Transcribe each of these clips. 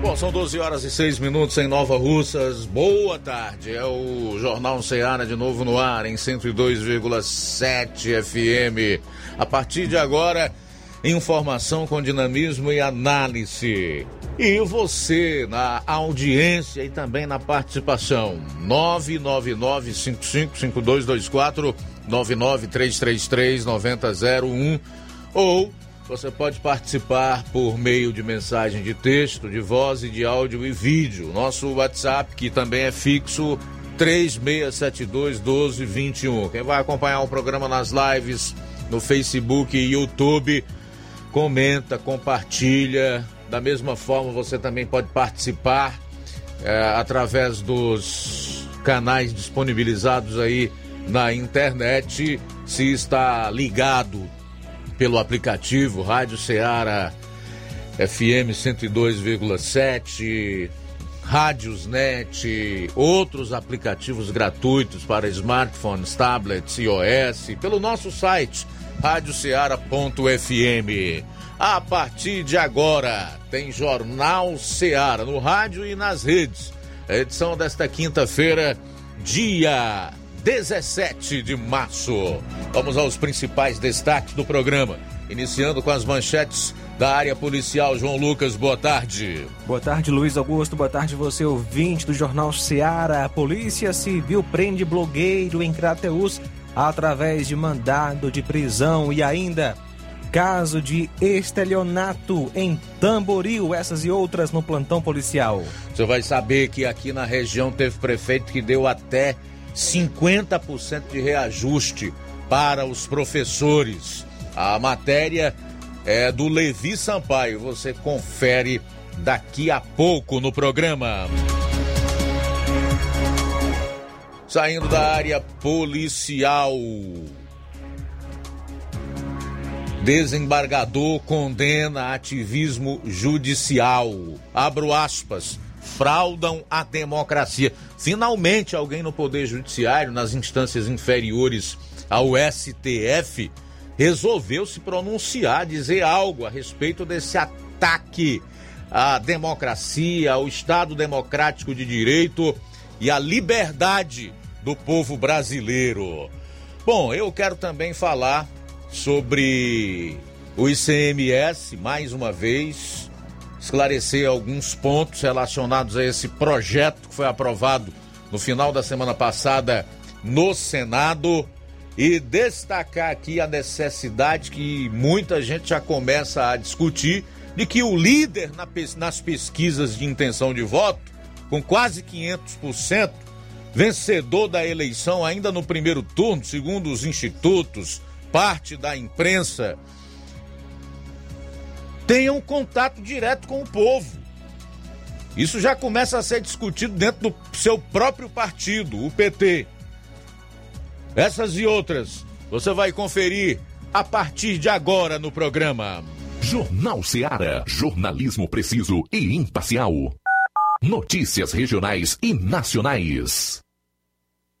Bom, são 12 horas e 6 minutos em Nova Russas. Boa tarde. É o Jornal Ceará de novo no ar em 102,7 FM. A partir de agora, informação com dinamismo e análise. E você na audiência e também na participação. 999-555224, 99333-9001 ou você pode participar por meio de mensagem de texto, de voz e de áudio e vídeo. Nosso WhatsApp, que também é fixo, 3672 1221. Quem vai acompanhar o programa nas lives no Facebook e YouTube, comenta, compartilha. Da mesma forma, você também pode participar é, através dos canais disponibilizados aí na internet. Se está ligado pelo aplicativo Rádio Ceará FM 102,7, Rádios Net, outros aplicativos gratuitos para smartphones, tablets, iOS, pelo nosso site radioceara.fm. A partir de agora, tem Jornal Ceará no rádio e nas redes. A edição desta quinta-feira, dia 17 de março. Vamos aos principais destaques do programa. Iniciando com as manchetes da área policial. João Lucas, boa tarde. Boa tarde, Luiz Augusto. Boa tarde, você ouvinte do Jornal Seara. A Polícia Civil prende blogueiro em Crateus através de mandado de prisão e ainda caso de estelionato em Tamboril, essas e outras no plantão policial. Você vai saber que aqui na região teve prefeito que deu até 50% de reajuste para os professores. A matéria é do Levi Sampaio. Você confere daqui a pouco no programa. Saindo da área policial. Desembargador condena ativismo judicial. Abro aspas fraudam a democracia. Finalmente, alguém no Poder Judiciário, nas instâncias inferiores ao STF, resolveu se pronunciar, dizer algo a respeito desse ataque à democracia, ao Estado democrático de direito e à liberdade do povo brasileiro. Bom, eu quero também falar sobre o ICMS, mais uma vez, esclarecer alguns pontos relacionados a esse projeto que foi aprovado no final da semana passada no Senado e destacar aqui a necessidade que muita gente já começa a discutir de que o líder nas pesquisas de intenção de voto, com quase 500%, vencedor da eleição ainda no primeiro turno, segundo os institutos, parte da imprensa, tenham contato direto com o povo. Isso já começa a ser discutido dentro do seu próprio partido, o PT. Essas e outras você vai conferir a partir de agora no programa. Jornal Seara. Jornalismo preciso e imparcial. Notícias regionais e nacionais.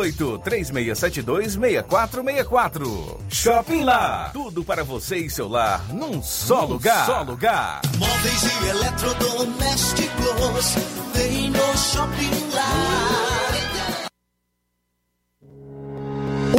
3672 326464. Shopping Lá. Tudo para você e seu lar num só num lugar. Só lugar. Móveis e eletrodomésticos. Vem no Shopping Lá.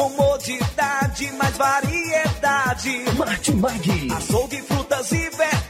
Comodidade, mais variedade. Martimag. Açougue, frutas e verduras.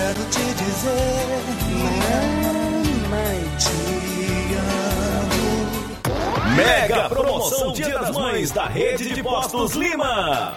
Quero te dizer, mamãe, te amo. Mega promoção Dia das Mães da Rede de Postos Lima.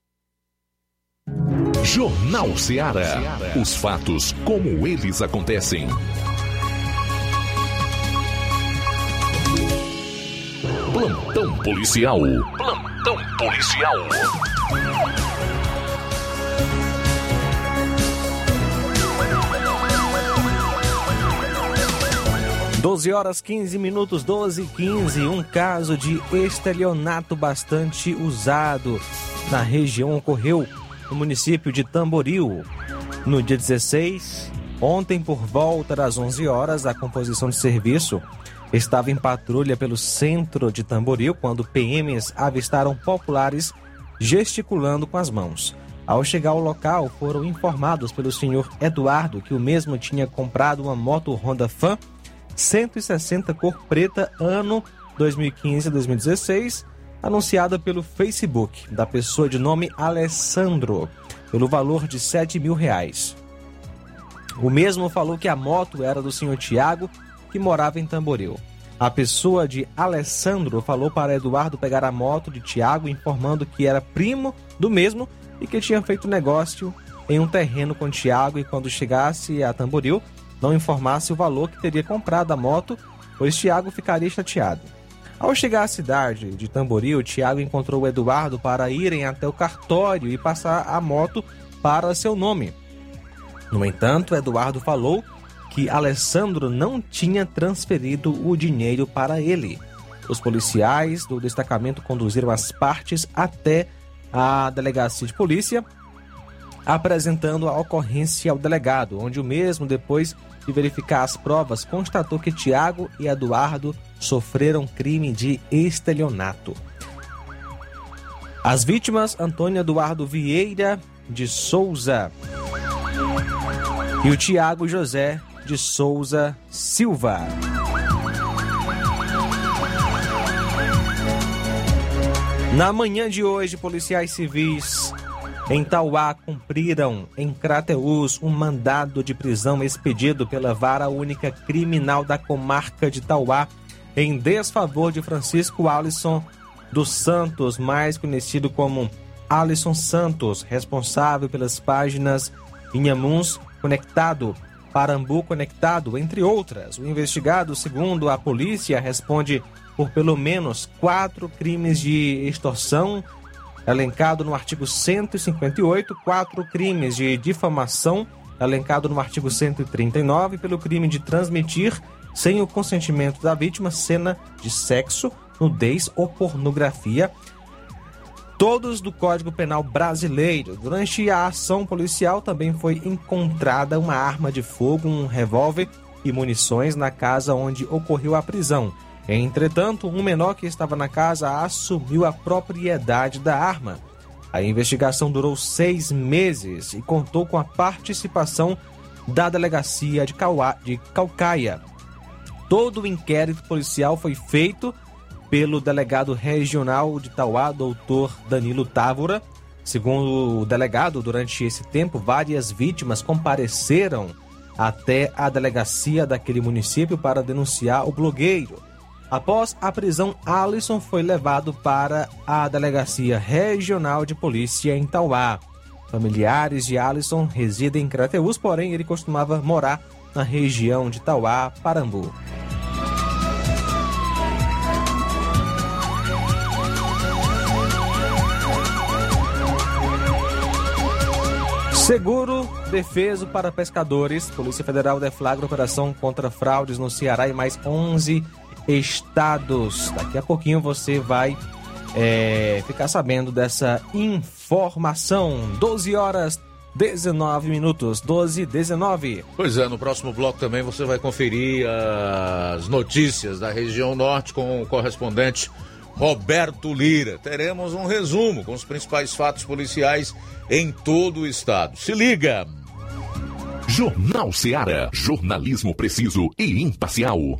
Jornal Ceará. Os fatos como eles acontecem. Plantão policial. Plantão policial. 12 horas 15 minutos, 12 e 15. Um caso de estelionato bastante usado na região ocorreu no município de Tamboril. No dia 16, ontem por volta das 11 horas, a composição de serviço estava em patrulha pelo centro de Tamboril quando PMs avistaram populares gesticulando com as mãos. Ao chegar ao local, foram informados pelo senhor Eduardo que o mesmo tinha comprado uma moto Honda Fan 160 cor preta ano 2015-2016, anunciada pelo Facebook da pessoa de nome Alessandro, pelo valor de 7 mil reais. O mesmo falou que a moto era do senhor Tiago, que morava em Tamboril. A pessoa de Alessandro falou para Eduardo pegar a moto de Tiago, informando que era primo do mesmo e que tinha feito negócio em um terreno com Tiago e quando chegasse a Tamboril, não informasse o valor que teria comprado a moto, pois Tiago ficaria chateado. Ao chegar à cidade de Tamboril, Tiago encontrou Eduardo para irem até o cartório e passar a moto para seu nome. No entanto, Eduardo falou que Alessandro não tinha transferido o dinheiro para ele. Os policiais do destacamento conduziram as partes até a delegacia de polícia, apresentando a ocorrência ao delegado, onde o mesmo, depois de verificar as provas, constatou que Tiago e Eduardo sofreram crime de estelionato. As vítimas, Antônio Eduardo Vieira de Souza e o Tiago José de Souza Silva. Na manhã de hoje, policiais civis em Tauá cumpriram em Crateús um mandado de prisão expedido pela Vara Única Criminal da Comarca de Tauá em desfavor de Francisco Alisson dos Santos, mais conhecido como Alisson Santos, responsável pelas páginas Inhamuns Conectado, Parambu Conectado, entre outras. O investigado, segundo a polícia, responde por pelo menos quatro crimes de extorsão, elencado no artigo 158, quatro crimes de difamação, elencado no artigo 139, pelo crime de transmitir, sem o consentimento da vítima, cena de sexo, nudez ou pornografia, todos do Código Penal Brasileiro. Durante a ação policial também foi encontrada uma arma de fogo, um revólver e munições na casa onde ocorreu a prisão. Entretanto, um menor que estava na casa assumiu a propriedade da arma. A investigação durou seis meses e contou com a participação da delegacia de, Cauá, de Calcaia. Todo o inquérito policial foi feito pelo delegado regional de Tauá, doutor Danilo Távora. Segundo o delegado, durante esse tempo, várias vítimas compareceram até a delegacia daquele município para denunciar o blogueiro. Após a prisão, Alisson foi levado para a Delegacia Regional de Polícia em Tauá. Familiares de Alisson residem em Crateús, porém ele costumava morar na região de Tauá, Parambu. Seguro defeso para pescadores. Polícia Federal deflagra operação contra fraudes no Ceará e mais 11 estados. Daqui a pouquinho você vai é, ficar sabendo dessa informação. 12 horas 19 minutos, 12 19. Pois é, no próximo bloco também você vai conferir as notícias da região norte com o correspondente Roberto Lira. Teremos um resumo com os principais fatos policiais em todo o estado. Se liga! Jornal Seara. Jornalismo preciso e imparcial.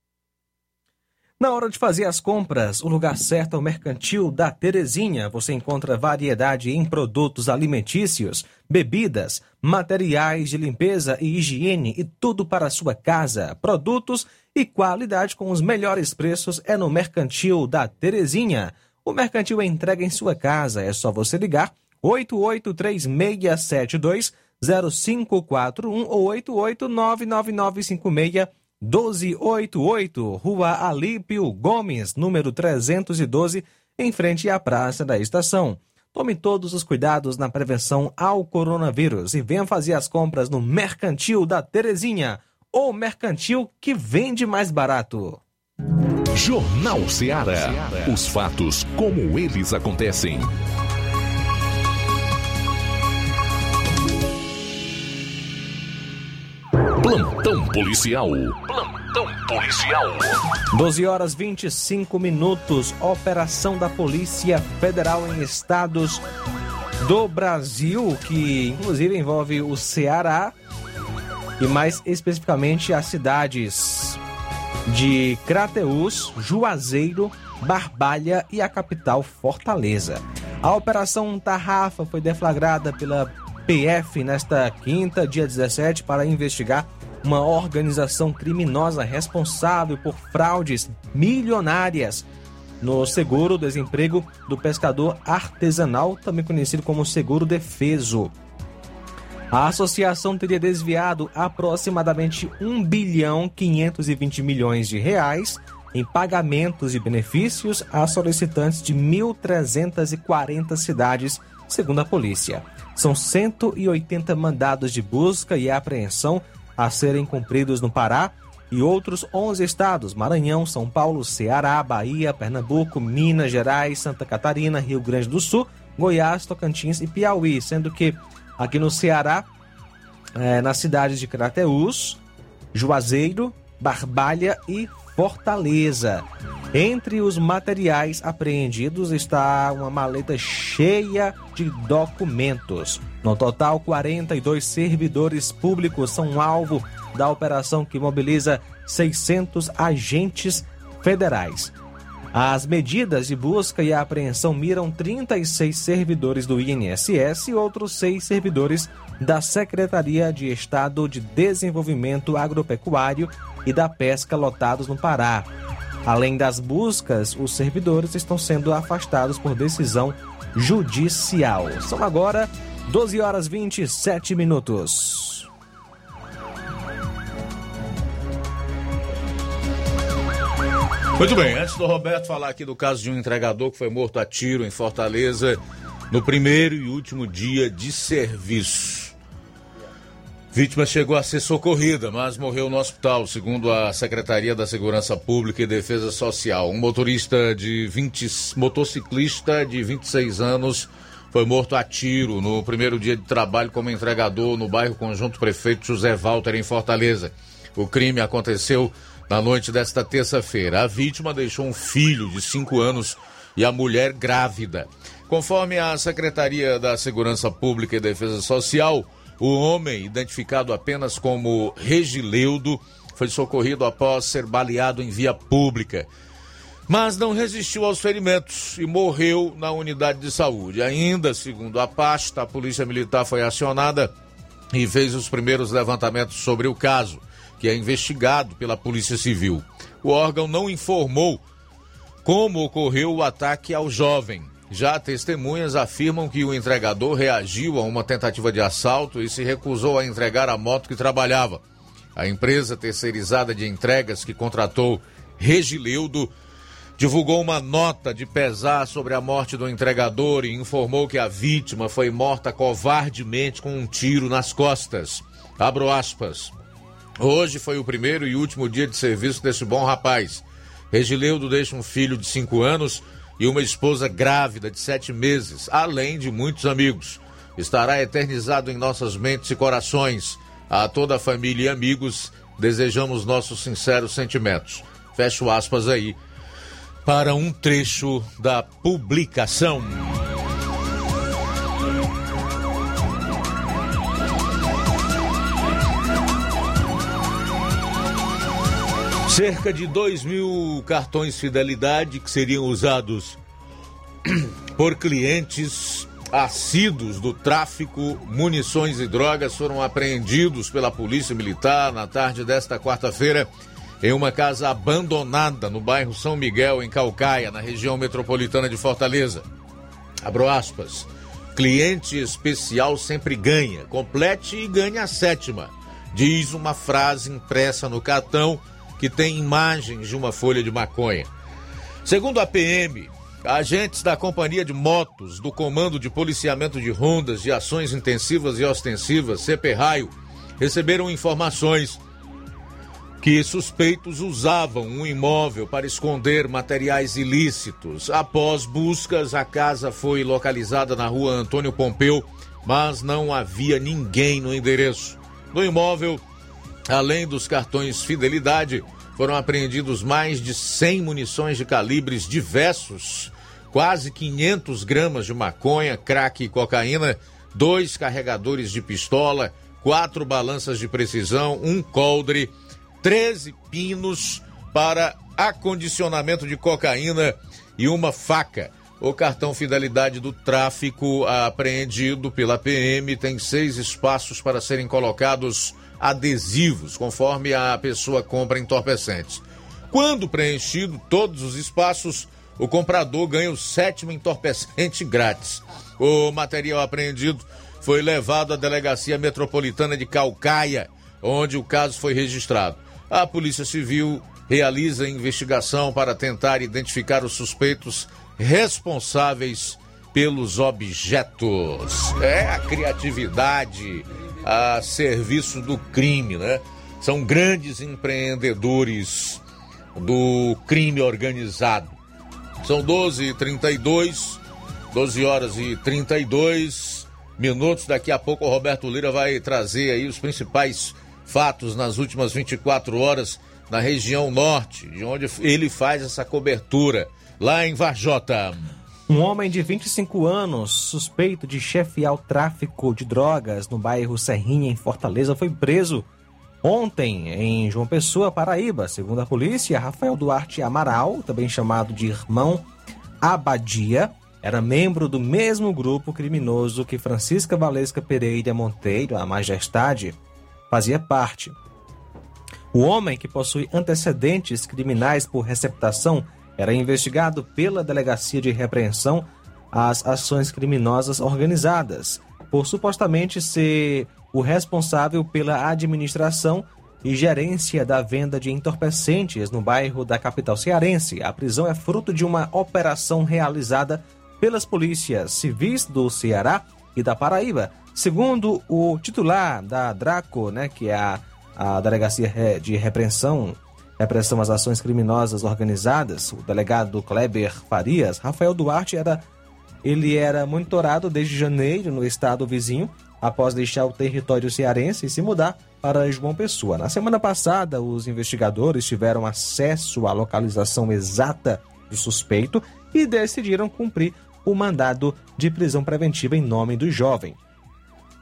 Na hora de fazer as compras, o lugar certo é o Mercantil da Terezinha. Você encontra variedade em produtos alimentícios, bebidas, materiais de limpeza e higiene e tudo para a sua casa. Produtos e qualidade com os melhores preços é no Mercantil da Terezinha. O Mercantil é entrega em sua casa. É só você ligar 883672 0541 ou 8899956 1288, Rua Alípio Gomes, número 312, em frente à Praça da Estação. Tome todos os cuidados na prevenção ao coronavírus e venha fazer as compras no Mercantil da Terezinha, ou mercantil que vende mais barato. Jornal Ceará. Os fatos como eles acontecem. Plantão policial. Plantão policial. 12 horas 25 minutos. Operação da Polícia Federal em estados do Brasil, que inclusive envolve o Ceará e mais especificamente as cidades de Crateús, Juazeiro, Barbalha e a capital Fortaleza. A Operação Tarrafa foi deflagrada pela PF nesta quinta, dia 17, para investigar uma organização criminosa responsável por fraudes milionárias no seguro-desemprego do pescador artesanal, também conhecido como seguro defeso. A associação teria desviado aproximadamente 1 bilhão 520 milhões de reais em pagamentos de benefícios a solicitantes de 1.340 cidades, segundo a polícia. São 180 mandados de busca e apreensão a serem cumpridos no Pará e outros 11 estados: Maranhão, São Paulo, Ceará, Bahia, Pernambuco, Minas Gerais, Santa Catarina, Rio Grande do Sul, Goiás, Tocantins e Piauí, sendo que aqui no Ceará, é, nas cidades de Crateús, Juazeiro, Barbalha e Fortaleza. Entre os materiais apreendidos está uma maleta cheia de documentos. No total, 42 servidores públicos são alvo da operação que mobiliza 600 agentes federais. As medidas de busca e apreensão miram 36 servidores do INSS e outros seis servidores da Secretaria de Estado de Desenvolvimento Agropecuário e da Pesca lotados no Pará. Além das buscas, os servidores estão sendo afastados por decisão judicial. São agora 12 horas 27 minutos. Muito bem, antes do Roberto falar aqui do caso de um entregador que foi morto a tiro em Fortaleza no primeiro e último dia de serviço. Vítima chegou a ser socorrida, mas morreu no hospital, segundo a Secretaria da Segurança Pública e Defesa Social. Um motorista de 20, motociclista de 26 anos foi morto a tiro no primeiro dia de trabalho como entregador no bairro Conjunto Prefeito José Walter, em Fortaleza. O crime aconteceu na noite desta terça-feira. A vítima deixou um filho de 5 anos e a mulher grávida. Conforme a Secretaria da Segurança Pública e Defesa Social, o homem, identificado apenas como Regileudo, foi socorrido após ser baleado em via pública, mas não resistiu aos ferimentos e morreu na unidade de saúde. Ainda, segundo a pasta, a Polícia Militar foi acionada e fez os primeiros levantamentos sobre o caso, que é investigado pela Polícia Civil. O órgão não informou como ocorreu o ataque ao jovem, já testemunhas afirmam que o entregador reagiu a uma tentativa de assalto e se recusou a entregar a moto que trabalhava. A empresa terceirizada de entregas que contratou Regileudo divulgou uma nota de pesar sobre a morte do entregador e informou que a vítima foi morta covardemente com um tiro nas costas. Abro aspas. Hoje foi o primeiro e último dia de serviço desse bom rapaz. Regileudo deixa um filho de cinco anos e uma esposa grávida de sete meses, além de muitos amigos. Estará eternizado em nossas mentes e corações. A toda a família e amigos, desejamos nossos sinceros sentimentos. Fecho aspas aí para um trecho da publicação. Cerca de 2 mil cartões fidelidade que seriam usados por clientes assíduos do tráfico, munições e drogas foram apreendidos pela Polícia Militar na tarde desta quarta-feira em uma casa abandonada no bairro São Miguel, em Calcaia, na região metropolitana de Fortaleza. Abro aspas. Cliente especial sempre ganha. Complete e ganha a sétima. Diz uma frase impressa no cartão que tem imagens de uma folha de maconha. Segundo a PM, agentes da Companhia de Motos do Comando de Policiamento de Rondas de Ações Intensivas e Ostensivas, CP Raio, receberam informações que suspeitos usavam um imóvel para esconder materiais ilícitos. Após buscas, a casa foi localizada na rua Antônio Pompeu, mas não havia ninguém no endereço. No imóvel, além dos cartões fidelidade, foram apreendidos mais de 100 munições de calibres diversos, quase 500 gramas de maconha, crack e cocaína, dois carregadores de pistola, quatro balanças de precisão, um coldre, 13 pinos para acondicionamento de cocaína e uma faca. O cartão Fidelidade do Tráfico, apreendido pela PM, tem seis espaços para serem colocados adesivos, conforme a pessoa compra entorpecentes. Quando preenchido todos os espaços, o comprador ganha o sétimo entorpecente grátis. O material apreendido foi levado à Delegacia Metropolitana de Calcaia, onde o caso foi registrado. A Polícia Civil realiza investigação para tentar identificar os suspeitos responsáveis pelos objetos. É a criatividade a serviço do crime, né? São grandes empreendedores do crime organizado. São 12 e 32, 12 horas e 32 minutos. Daqui a pouco o Roberto Lira vai trazer aí os principais fatos nas últimas 24 horas na região norte, de onde ele faz essa cobertura, lá em Varjota. Um homem de 25 anos, suspeito de chefiar o tráfico de drogas no bairro Serrinha, em Fortaleza, foi preso ontem em João Pessoa, Paraíba. Segundo a polícia, Rafael Duarte Amaral, também chamado de irmão Abadia, era membro do mesmo grupo criminoso que Francisca Valesca Pereira Monteiro, a Majestade, fazia parte. O homem, que possui antecedentes criminais por receptação, era investigado pela Delegacia de Repreensão às Ações Criminosas Organizadas, por supostamente ser o responsável pela administração e gerência da venda de entorpecentes no bairro da capital cearense. A prisão é fruto de uma operação realizada pelas polícias civis do Ceará e da Paraíba. Segundo o titular da Draco, né, que é a a Delegacia de Repreensão, Repressão às Ações Criminosas Organizadas, o delegado Kleber Farias, Rafael Duarte era ele era monitorado desde janeiro no estado vizinho, após deixar o território cearense e se mudar para João Pessoa. Na semana passada, os investigadores tiveram acesso à localização exata do suspeito e decidiram cumprir o mandado de prisão preventiva em nome do jovem.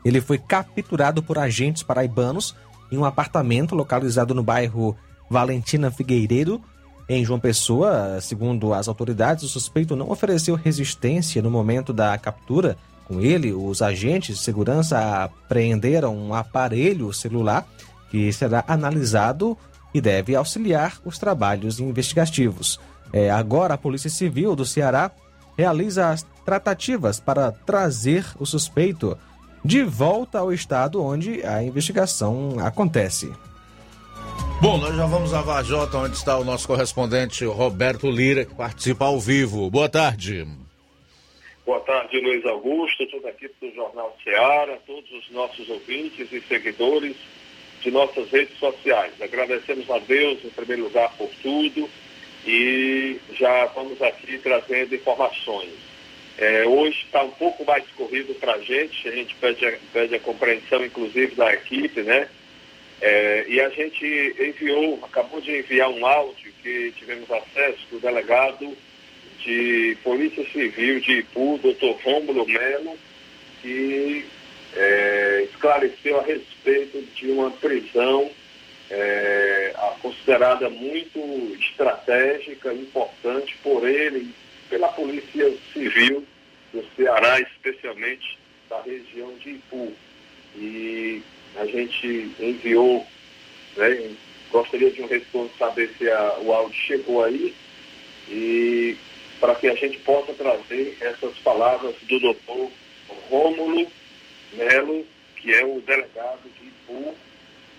Ele foi capturado por agentes paraibanos em um apartamento localizado no bairro Valentina Figueiredo, em João Pessoa. Segundo as autoridades, o suspeito não ofereceu resistência no momento da captura. Com ele, os agentes de segurança apreenderam um aparelho celular que será analisado e deve auxiliar os trabalhos investigativos. É, agora, a Polícia Civil do Ceará realiza as tratativas para trazer o suspeito de volta ao estado onde a investigação acontece. Bom, nós já vamos a Vajota, onde está o nosso correspondente Roberto Lira, que participa ao vivo. Boa tarde. Boa tarde, Luiz Augusto, toda a equipe do Jornal Ceará, todos os nossos ouvintes e seguidores de nossas redes sociais. Agradecemos a Deus, em primeiro lugar, por tudo e já vamos aqui trazendo informações. É, hoje está um pouco mais corrido para a gente, a gente pede a, pede a compreensão, inclusive, da equipe, né? É, e a gente enviou, acabou de enviar um áudio que tivemos acesso do delegado de Polícia Civil de Ipu, doutor Rômulo Melo, que é, esclareceu a respeito de uma prisão é, considerada muito estratégica, importante por ele pela Polícia Civil do Ceará, especialmente da região de Ipu. E a gente enviou, né, gostaria de um retorno saber se a, o áudio chegou aí e para que a gente possa trazer essas palavras do doutor Rômulo Melo, que é o delegado de Ipu,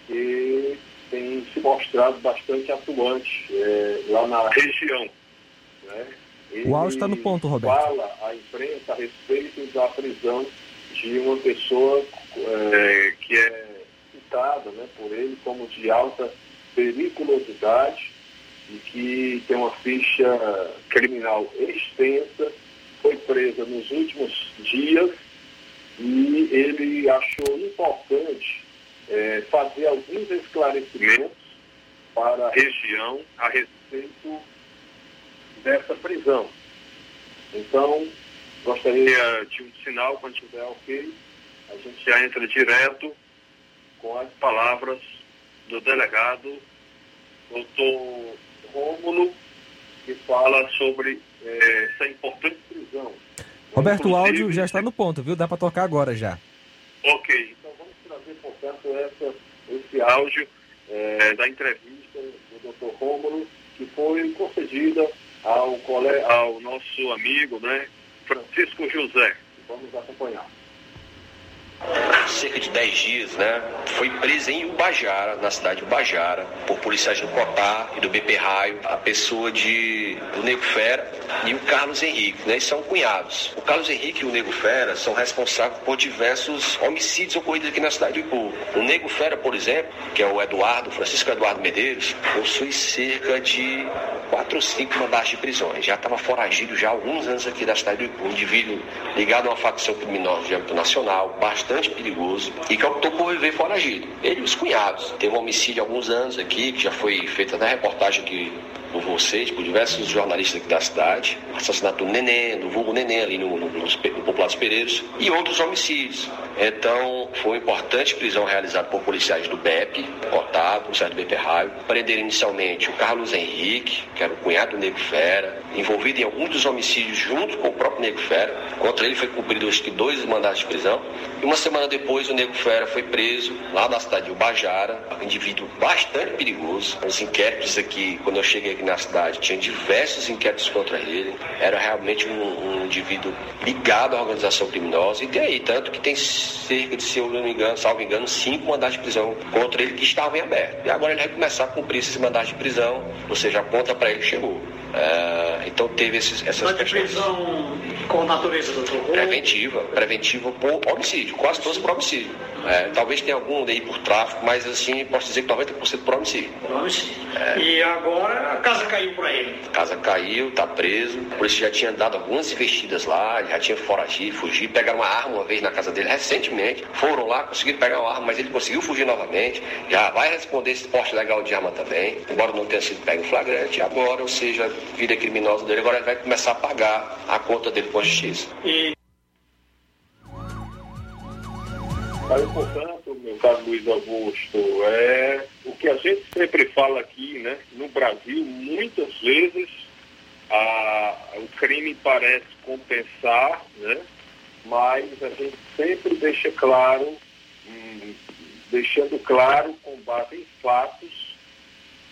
que tem se mostrado bastante atuante é, lá na região. Né? o áudio está no ponto, Roberto. Fala à imprensa a respeito da prisão de uma pessoa é, que é né, por ele como de alta periculosidade e que tem uma ficha criminal extensa, foi presa nos últimos dias e ele achou importante é, fazer alguns esclarecimentos para a região a respeito dessa prisão. Então, gostaria de um sinal, quando tiver ok, a gente já entra direto com as palavras do delegado doutor Rômulo, que fala sobre eh, essa importante prisão. Roberto, o áudio já está no ponto, viu? Dá para tocar agora já. Ok, então vamos trazer, portanto, essa, esse áudio eh, da entrevista do doutor Rômulo, que foi concedida ao, cole... ao nosso amigo, né, Francisco José. Vamos acompanhar cerca de 10 dias, né, foi presa em Ubajara, na cidade de Ubajara, por policiais do Cotar e do BP Raio, a pessoa de do Nego Fera e o Carlos Henrique, né, são cunhados. O Carlos Henrique e o Nego Fera são responsáveis por diversos homicídios ocorridos aqui na cidade de Ipu. O Nego Fera, por exemplo, que é o Eduardo, Francisco Eduardo Medeiros, possui cerca de quatro ou cinco mandatos de prisões. Já estava foragido já há alguns anos aqui da cidade do Ipu. Um indivíduo ligado a uma facção criminosa de âmbito nacional, bastante perigoso e que optou por viver foragido. Ele e os cunhados. Teve um homicídio há alguns anos aqui, que já foi feita até reportagem aqui por vocês, por diversos jornalistas da cidade, assassinato do Neném, do vulgo Neném ali no, no, no, no Pereiros, e outros homicídios. Então, foi importante prisão realizada por policiais do BEP, Cotado, policiais do BEP Raio. Prenderam inicialmente o Carlos Henrique, que era o cunhado do Nego Fera, envolvido em alguns dos homicídios junto com o próprio Nego Fera. Contra ele foi cumprido acho que dois mandados de prisão. E uma semana depois o Nego Fera foi preso lá na cidade de Ubajara, um indivíduo bastante perigoso. Os inquéritos aqui, quando eu cheguei aqui na cidade, tinha diversos inquéritos contra ele. Era realmente um, um indivíduo ligado à organização criminosa. E tem aí, tanto que tem cerca de, se eu não me engano, salvo engano, cinco mandados de prisão contra ele que estavam em aberto. E agora ele vai começar a cumprir esses mandados de prisão, ou seja, a conta para ele chegou. É, então teve esses, essas Mas de prisão com natureza, doutor? Preventiva, preventiva por homicídio, quase todos por homicídio. É, talvez tenha algum aí por tráfico, mas assim, posso dizer que 90% por homicídio. Por homicídio. É. E agora casa caiu para ele. A casa caiu, tá preso. Por isso já tinha dado algumas investidas lá, já tinha foragido, fugido, pegaram uma arma uma vez na casa dele recentemente. Foram lá, conseguiram pegar uma arma, mas ele conseguiu fugir novamente. Já vai responder esse porte legal de arma também, embora não tenha sido pego em flagrante. Agora, ou seja, a vida criminosa dele, agora ele vai começar a pagar a conta dele com a justiça. E Aí, portanto, meu caro Luiz Augusto, é o que a gente sempre fala aqui, né? No Brasil, muitas vezes a, o crime parece compensar, né? Mas a gente sempre deixa claro, hum, deixando claro com base em fatos,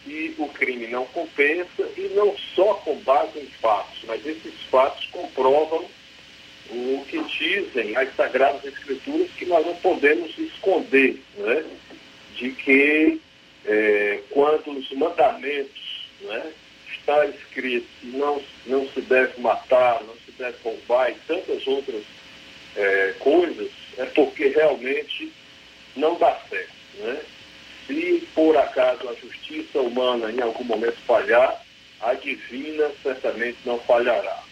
que o crime não compensa e não só com base em fatos, mas esses fatos comprovam o que dizem as Sagradas Escrituras que nós não podemos esconder, né? de que é, quando os mandamentos né, está escrito não, não se deve matar, não se deve roubar e tantas outras é, coisas, é porque realmente não dá certo. Né? Se por acaso a justiça humana em algum momento falhar, a divina certamente não falhará.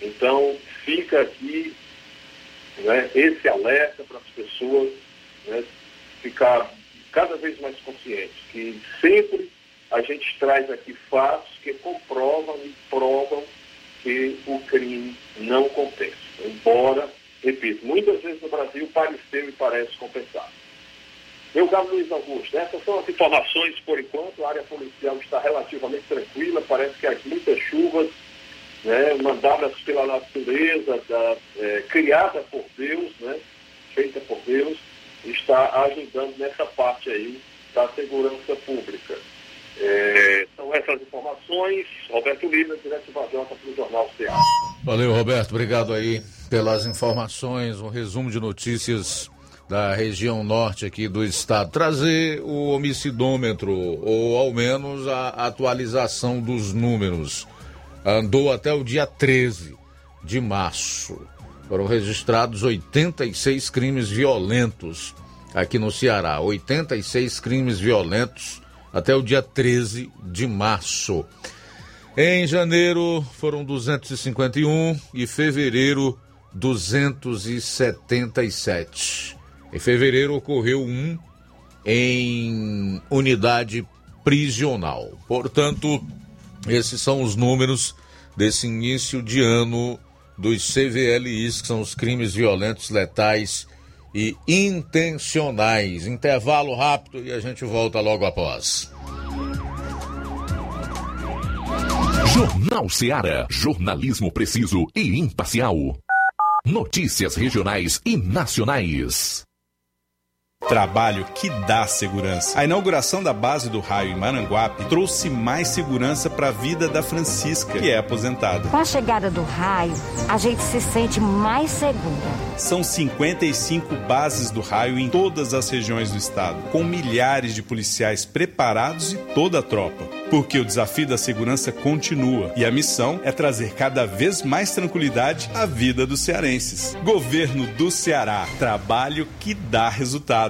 Então, fica aqui né, esse alerta para as pessoas né, ficar cada vez mais conscientes, que sempre a gente traz aqui fatos que comprovam e provam que o crime não compensa. Embora, repito, muitas vezes no Brasil pareceu e parece compensar. Meu caro Luiz Augusto, essas são as informações por enquanto. A área policial está relativamente tranquila, parece que as muitas chuvas né, mandadas pela natureza, da, é, criada por Deus, né, feita por Deus, está ajudando nessa parte aí da segurança pública. É, são essas informações. Roberto Lima, direto de Vajota para o Jornal Ceará. Valeu, Roberto. Obrigado aí pelas informações, um resumo de notícias da região norte aqui do estado. Trazer o homicidômetro, ou ao menos a atualização dos números andou até o dia 13 de março. Foram registrados 86 crimes violentos aqui no Ceará. 86 crimes violentos até o dia 13 de março. Em janeiro foram 251 e fevereiro 277. Em fevereiro ocorreu um em unidade prisional. Portanto, esses são os números desse início de ano dos CVLIs, que são os crimes violentos, letais e intencionais. Intervalo rápido e a gente volta logo após. Jornal Seara. Jornalismo preciso e imparcial. Notícias regionais e nacionais. Trabalho que dá segurança. A inauguração da base do raio em Maranguape trouxe mais segurança para a vida da Francisca, que é aposentada. Com a chegada do raio, a gente se sente mais segura. São 55 bases do raio em todas as regiões do estado, com milhares de policiais preparados e toda a tropa. Porque o desafio da segurança continua e a missão é trazer cada vez mais tranquilidade à vida dos cearenses. Governo do Ceará. Trabalho que dá resultado.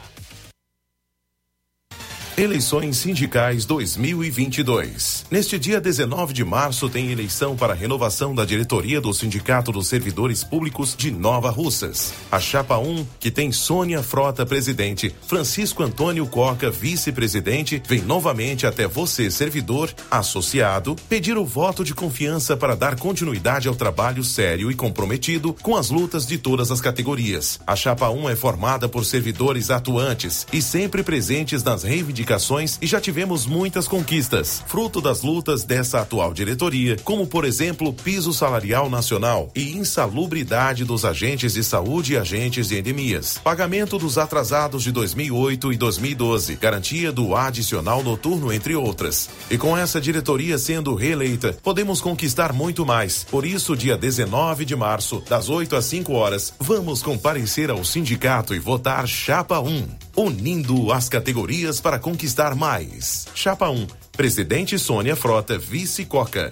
Eleições Sindicais 2022. Neste dia 19 de março tem eleição para renovação da diretoria do Sindicato dos Servidores Públicos de Nova Russas. A chapa 1, que tem Sônia Frota presidente, Francisco Antônio Coca vice-presidente, vem novamente até você, servidor, associado, pedir o voto de confiança para dar continuidade ao trabalho sério e comprometido com as lutas de todas as categorias. A chapa 1 é formada por servidores atuantes e sempre presentes nas reivindicações e já tivemos muitas conquistas, fruto das lutas dessa atual diretoria, como por exemplo piso salarial nacional e insalubridade dos agentes de saúde e agentes de endemias, pagamento dos atrasados de 2008 e 2012, garantia do adicional noturno, entre outras. E com essa diretoria sendo reeleita, podemos conquistar muito mais. Por isso, dia 19 de março, das 8 às 5 horas, vamos comparecer ao sindicato e votar Chapa 1, unindo as categorias para conquistar mais. Chapa 1, Presidente Sônia Frota, Vice Coca.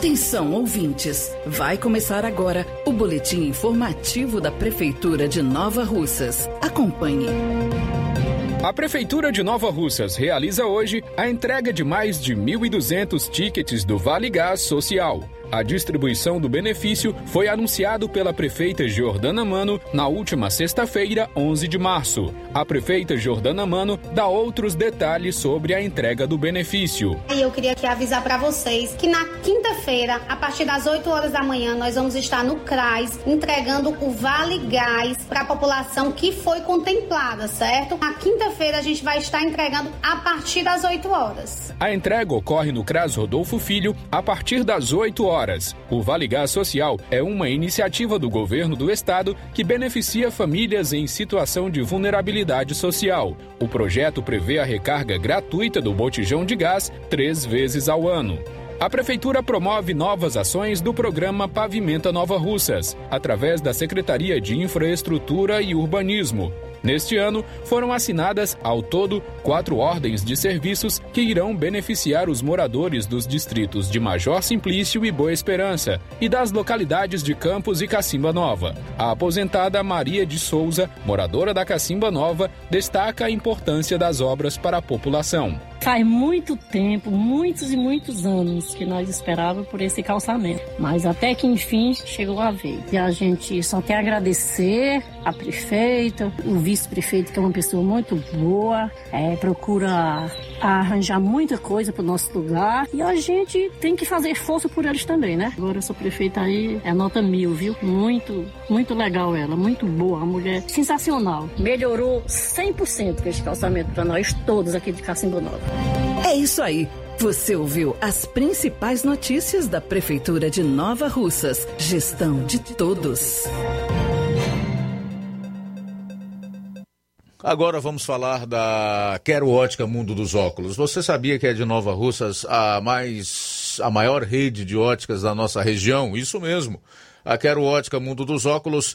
Atenção, ouvintes! Vai começar agora o boletim informativo da Prefeitura de Nova Russas. Acompanhe. A Prefeitura de Nova Russas realiza hoje a entrega de mais de 1.200 tickets do Vale Gás Social. A distribuição do benefício foi anunciado pela prefeita Jordana Mano na última sexta-feira, 11 de março. A prefeita Jordana Mano dá outros detalhes sobre a entrega do benefício. E eu queria aqui avisar para vocês que na quinta-feira, a partir das 8 horas da manhã, nós vamos estar no CRAS entregando o Vale Gás para a população que foi contemplada, certo? Na quinta-feira a gente vai estar entregando a partir das 8 horas. A entrega ocorre no CRAS Rodolfo Filho a partir das 8 horas horas. O Vale Gás Social é uma iniciativa do governo do estado que beneficia famílias em situação de vulnerabilidade social. O projeto prevê a recarga gratuita do botijão de gás três vezes ao ano. A Prefeitura promove novas ações do programa Pavimenta Nova Russas, através da Secretaria de Infraestrutura e Urbanismo. Neste ano, foram assinadas, ao todo, quatro ordens de serviços que irão beneficiar os moradores dos distritos de Major Simplício e Boa Esperança e das localidades de Campos e Cacimba Nova. A aposentada Maria de Souza, moradora da Cacimba Nova, destaca a importância das obras para a população. Faz muito tempo, muitos e muitos anos que nós esperávamos por esse calçamento. Mas até que enfim chegou a vez. E a gente só quer agradecer a prefeita, o vice-prefeito, que é uma pessoa muito boa, é, procura arranjar muita coisa para o nosso lugar. E a gente tem que fazer força por eles também, né? Agora essa prefeita aí é nota mil, viu? Muito, muito legal ela, muito boa, uma mulher sensacional. Melhorou 100% esse calçamento para nós todos aqui de Cacimba Nova. É isso aí. Você ouviu as principais notícias da Prefeitura de Nova Russas. Gestão de todos. Agora vamos falar da Quero Ótica Mundo dos Óculos. Você sabia que é de Nova Russas a mais a maior rede de óticas da nossa região? Isso mesmo. A Quero Ótica Mundo dos Óculos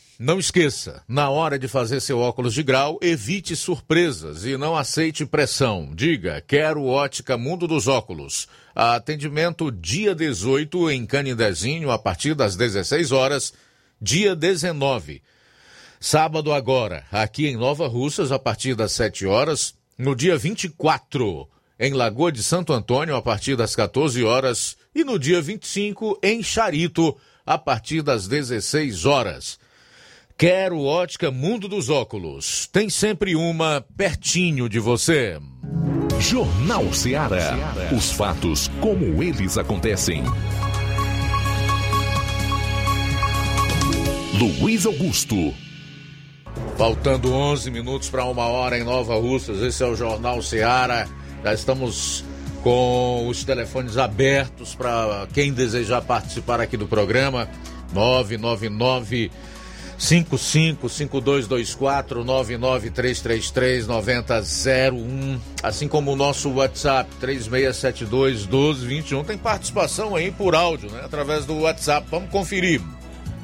Não esqueça, na hora de fazer seu óculos de grau, evite surpresas e não aceite pressão. Diga, quero ótica Mundo dos Óculos. Atendimento dia 18 em Canidezinho a partir das 16 horas, dia 19. Sábado agora, aqui em Nova Russas a partir das 7 horas, no dia 24 em Lagoa de Santo Antônio a partir das 14 horas e no dia 25 em Charito a partir das 16 horas. Quero ótica Mundo dos Óculos. Tem sempre uma pertinho de você. Jornal Ceará. Os fatos como eles acontecem. Luiz Augusto. Faltando 11 minutos para uma hora em Nova Russas. Esse é o Jornal Ceará. Já estamos com os telefones abertos para quem desejar participar aqui do programa. 999 555224 99333 9001, assim como o nosso WhatsApp 3672 1221. Tem participação aí por áudio, né? Através do WhatsApp. Vamos conferir.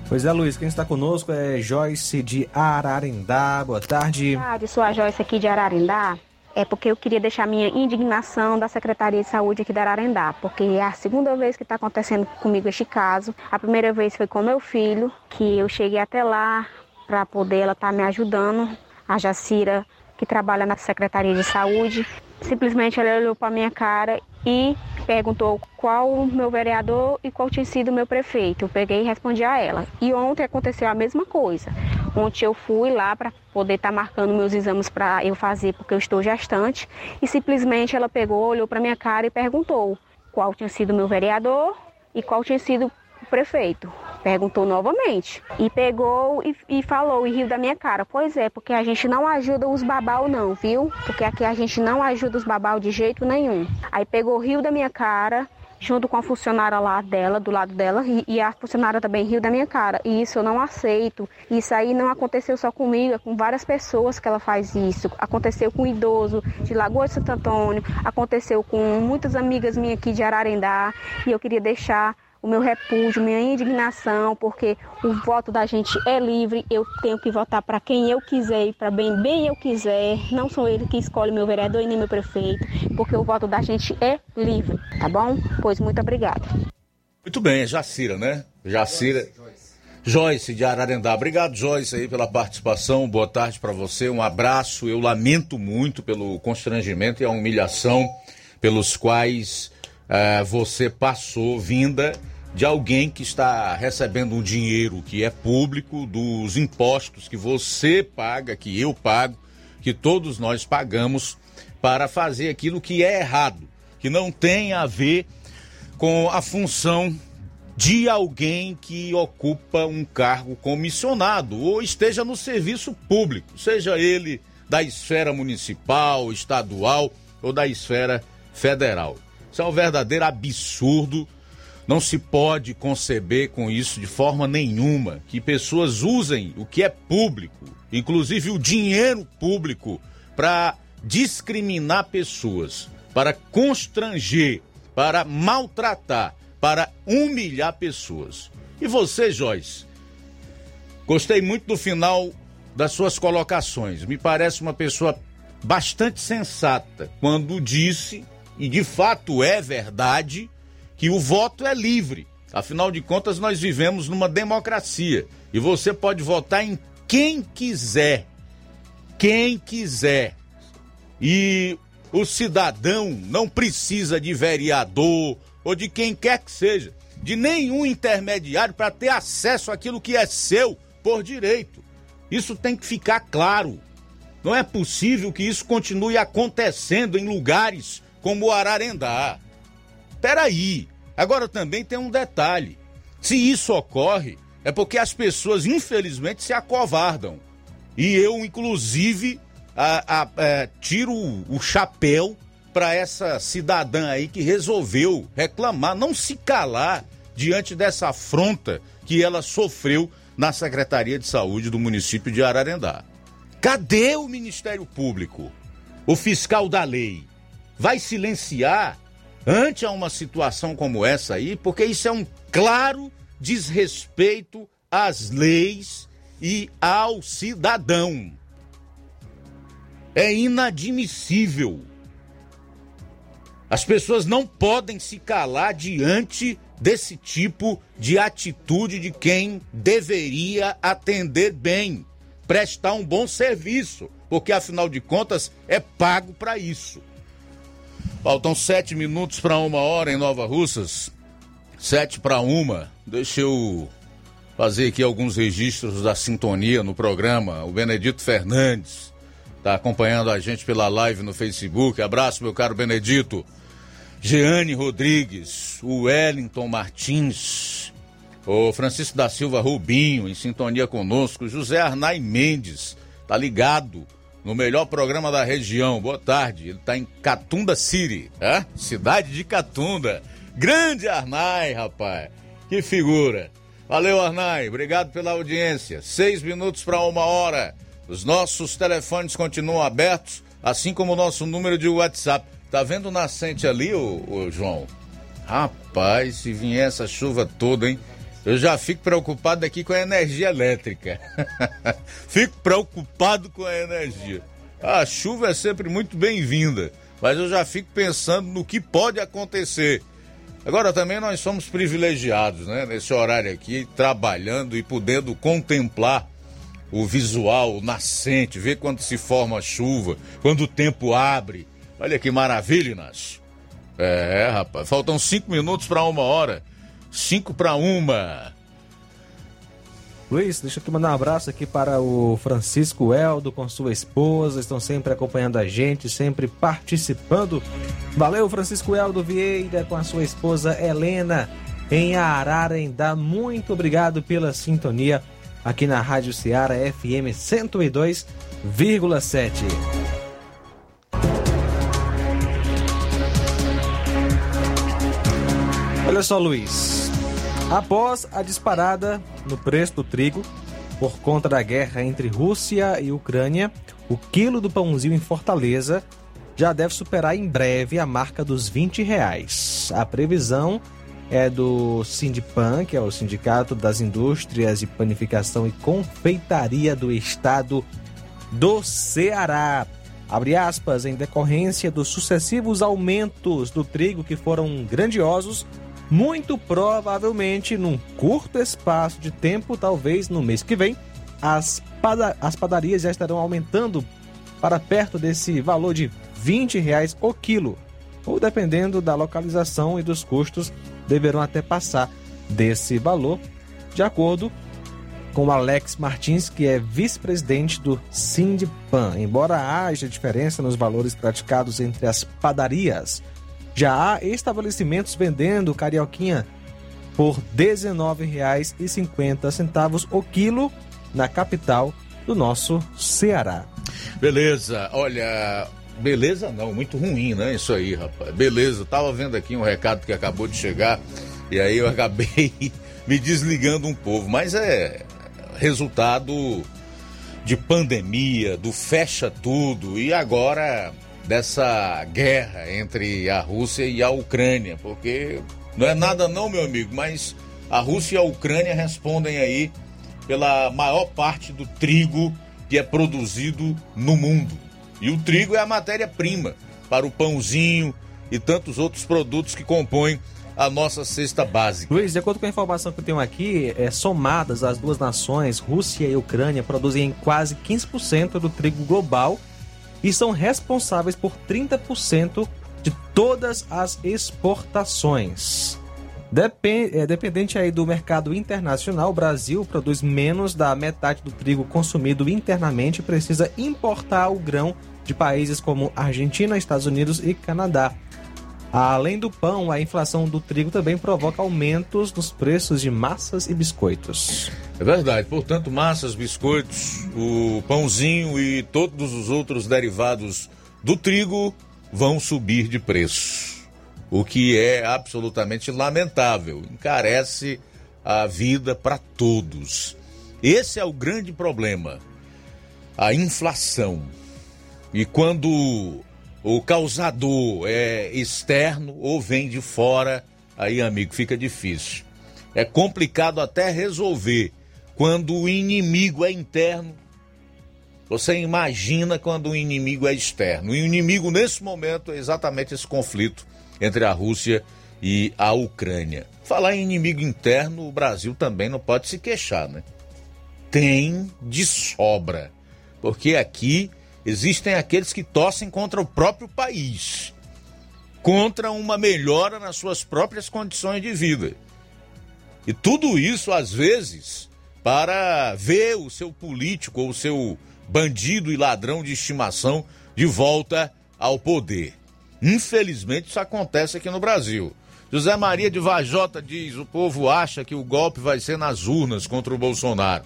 Pois é, Luiz, quem está conosco é Joyce de Ararindá. Boa tarde. Boa tarde, sou a Joyce aqui de Ararindá é porque eu queria deixar minha indignação da Secretaria de Saúde aqui da Ararendá, porque é a segunda vez que está acontecendo comigo este caso. A primeira vez foi com meu filho, que eu cheguei até lá para poder ela estar tá me ajudando, a Jacira, que trabalha na Secretaria de Saúde. Simplesmente ela olhou para minha cara e perguntou qual o meu vereador e qual tinha sido o meu prefeito. Eu peguei e respondi a ela. E ontem aconteceu a mesma coisa. Ontem eu fui lá para poder estar tá marcando meus exames para eu fazer, porque eu estou gestante, e simplesmente ela pegou, olhou para minha cara e perguntou qual tinha sido o meu vereador e qual tinha sido o prefeito. Perguntou novamente. E pegou e, e, falou e riu da minha cara. Pois é, porque a gente não ajuda os babau não, viu? Porque aqui a gente não ajuda os babau de jeito nenhum. Aí pegou, riu da minha cara junto com a funcionária lá dela, do lado dela, e a funcionária também riu da minha cara. E isso eu não aceito. Isso aí não aconteceu só comigo, é com várias pessoas que ela faz isso. Aconteceu com um idoso de Lagoa de Santo Antônio, aconteceu com muitas amigas minhas aqui de Ararendá, e eu queria deixar o meu repúdio, minha indignação, porque o voto da gente é livre, eu tenho que votar para quem eu quiser e para bem bem eu quiser. Não sou ele que escolhe meu vereador e nem meu prefeito, porque o voto da gente é livre, tá bom? Pois muito obrigada. Muito bem, é Jacira, né? Jacira. Joyce de Ararendá. Obrigado, Joyce, aí pela participação. Boa tarde para você. Um abraço. Eu lamento muito pelo constrangimento e a humilhação pelos quais uh, você passou vinda de alguém que está recebendo um dinheiro que é público, dos impostos que você paga, que eu pago, que todos nós pagamos para fazer aquilo que é errado, que não tem a ver com a função de alguém que ocupa um cargo comissionado ou esteja no serviço público, seja ele da esfera municipal, estadual ou da esfera federal. Isso é um verdadeiro absurdo. Não se pode conceber com isso de forma nenhuma que pessoas usem o que é público, inclusive o dinheiro público, para discriminar pessoas, para constranger, para maltratar para humilhar pessoas. E você, Joyce? Gostei muito do final das suas colocações. Me parece uma pessoa bastante sensata quando disse, e de fato é verdade, que o voto é livre. Afinal de contas, nós vivemos numa democracia e você pode votar em quem quiser. Quem quiser. E o cidadão não precisa de vereador, ou de quem quer que seja, de nenhum intermediário para ter acesso àquilo que é seu por direito. Isso tem que ficar claro. Não é possível que isso continue acontecendo em lugares como Ararendá. Peraí, agora também tem um detalhe. Se isso ocorre, é porque as pessoas, infelizmente, se acovardam. E eu, inclusive, a, a, a, é, tiro o chapéu para essa cidadã aí que resolveu reclamar, não se calar diante dessa afronta que ela sofreu na Secretaria de Saúde do município de Ararendá. Cadê o Ministério Público? O fiscal da lei vai silenciar ante a uma situação como essa aí, porque isso é um claro desrespeito às leis e ao cidadão. É inadmissível as pessoas não podem se calar diante desse tipo de atitude de quem deveria atender bem, prestar um bom serviço, porque afinal de contas é pago para isso. Faltam sete minutos para uma hora em Nova Russas. Sete para uma. Deixa eu fazer aqui alguns registros da sintonia no programa. O Benedito Fernandes está acompanhando a gente pela live no Facebook. Abraço, meu caro Benedito. Jeane Rodrigues, o Wellington Martins, o Francisco da Silva Rubinho, em sintonia conosco, José Arnai Mendes, tá ligado no melhor programa da região. Boa tarde, ele tá em Catunda City, é? Cidade de Catunda. Grande Arnai, rapaz, que figura. Valeu, Arnai, obrigado pela audiência. Seis minutos para uma hora. Os nossos telefones continuam abertos, assim como o nosso número de WhatsApp Tá vendo o nascente ali, ô, ô, João? Rapaz, se vier essa chuva toda, hein? Eu já fico preocupado aqui com a energia elétrica. fico preocupado com a energia. A chuva é sempre muito bem-vinda, mas eu já fico pensando no que pode acontecer. Agora também nós somos privilegiados, né? Nesse horário aqui, trabalhando e podendo contemplar o visual o nascente, ver quando se forma a chuva, quando o tempo abre Olha que maravilha, Inácio. É, rapaz. Faltam cinco minutos para uma hora. Cinco para uma. Luiz, deixa eu aqui mandar um abraço aqui para o Francisco Eldo com sua esposa, estão sempre acompanhando a gente, sempre participando. Valeu, Francisco Eldo Vieira com a sua esposa Helena em Ararendá. Muito obrigado pela sintonia aqui na Rádio Ceará FM 102,7. Olha só, Luiz. Após a disparada no preço do trigo por conta da guerra entre Rússia e Ucrânia, o quilo do pãozinho em Fortaleza já deve superar em breve a marca dos 20 reais. A previsão é do Sindipan, que é o Sindicato das Indústrias de Panificação e Confeitaria do Estado do Ceará. Abre aspas, em decorrência dos sucessivos aumentos do trigo que foram grandiosos, muito provavelmente num curto espaço de tempo, talvez no mês que vem, as, pada as padarias já estarão aumentando para perto desse valor de 20 reais o quilo, ou dependendo da localização e dos custos, deverão até passar desse valor, de acordo com Alex Martins, que é vice-presidente do Sindpan. Embora haja diferença nos valores praticados entre as padarias, já há estabelecimentos vendendo carioquinha por R$ 19,50 o quilo na capital do nosso Ceará. Beleza, olha, beleza não, muito ruim, né? Isso aí, rapaz. Beleza, tava vendo aqui um recado que acabou de chegar e aí eu acabei me desligando um pouco, mas é resultado de pandemia, do fecha tudo e agora dessa guerra entre a Rússia e a Ucrânia, porque não é nada não, meu amigo, mas a Rússia e a Ucrânia respondem aí pela maior parte do trigo que é produzido no mundo. E o trigo é a matéria-prima para o pãozinho e tantos outros produtos que compõem a nossa cesta básica. Luiz, de acordo com a informação que eu tenho aqui, é, somadas as duas nações, Rússia e Ucrânia, produzem quase 15% do trigo global e são responsáveis por 30% de todas as exportações. É, dependente aí do mercado internacional, o Brasil produz menos da metade do trigo consumido internamente e precisa importar o grão de países como Argentina, Estados Unidos e Canadá. Além do pão, a inflação do trigo também provoca aumentos nos preços de massas e biscoitos. É verdade, portanto, massas, biscoitos, o pãozinho e todos os outros derivados do trigo vão subir de preço. O que é absolutamente lamentável, encarece a vida para todos. Esse é o grande problema, a inflação. E quando o causador é externo ou vem de fora, aí, amigo, fica difícil. É complicado até resolver quando o inimigo é interno. Você imagina quando o inimigo é externo. O inimigo, nesse momento, é exatamente esse conflito entre a Rússia e a Ucrânia. Falar em inimigo interno, o Brasil também não pode se queixar, né? Tem de sobra. Porque aqui Existem aqueles que torcem contra o próprio país, contra uma melhora nas suas próprias condições de vida. E tudo isso, às vezes, para ver o seu político ou o seu bandido e ladrão de estimação de volta ao poder. Infelizmente, isso acontece aqui no Brasil. José Maria de Vajota diz: o povo acha que o golpe vai ser nas urnas contra o Bolsonaro.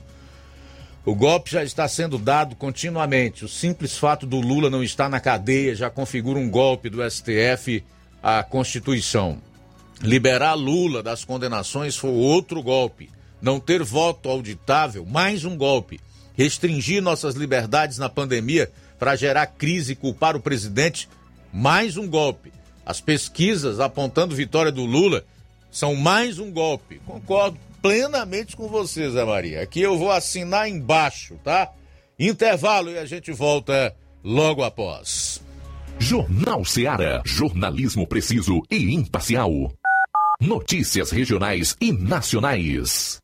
O golpe já está sendo dado continuamente. O simples fato do Lula não estar na cadeia já configura um golpe do STF à Constituição. Liberar Lula das condenações foi outro golpe. Não ter voto auditável, mais um golpe. Restringir nossas liberdades na pandemia para gerar crise e culpar o presidente, mais um golpe. As pesquisas apontando vitória do Lula são mais um golpe. Concordo plenamente com você, Zé Maria. Aqui eu vou assinar embaixo, tá? Intervalo e a gente volta logo após. Jornal Seara. Jornalismo preciso e imparcial. Notícias regionais e nacionais.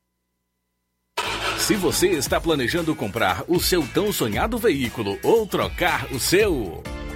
Se você está planejando comprar o seu tão sonhado veículo ou trocar o seu.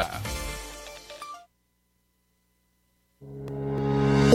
Yeah.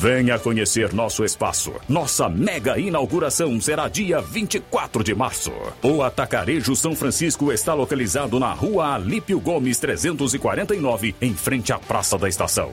Venha conhecer nosso espaço. Nossa mega inauguração será dia 24 de março. O Atacarejo São Francisco está localizado na rua Alípio Gomes 349, em frente à Praça da Estação.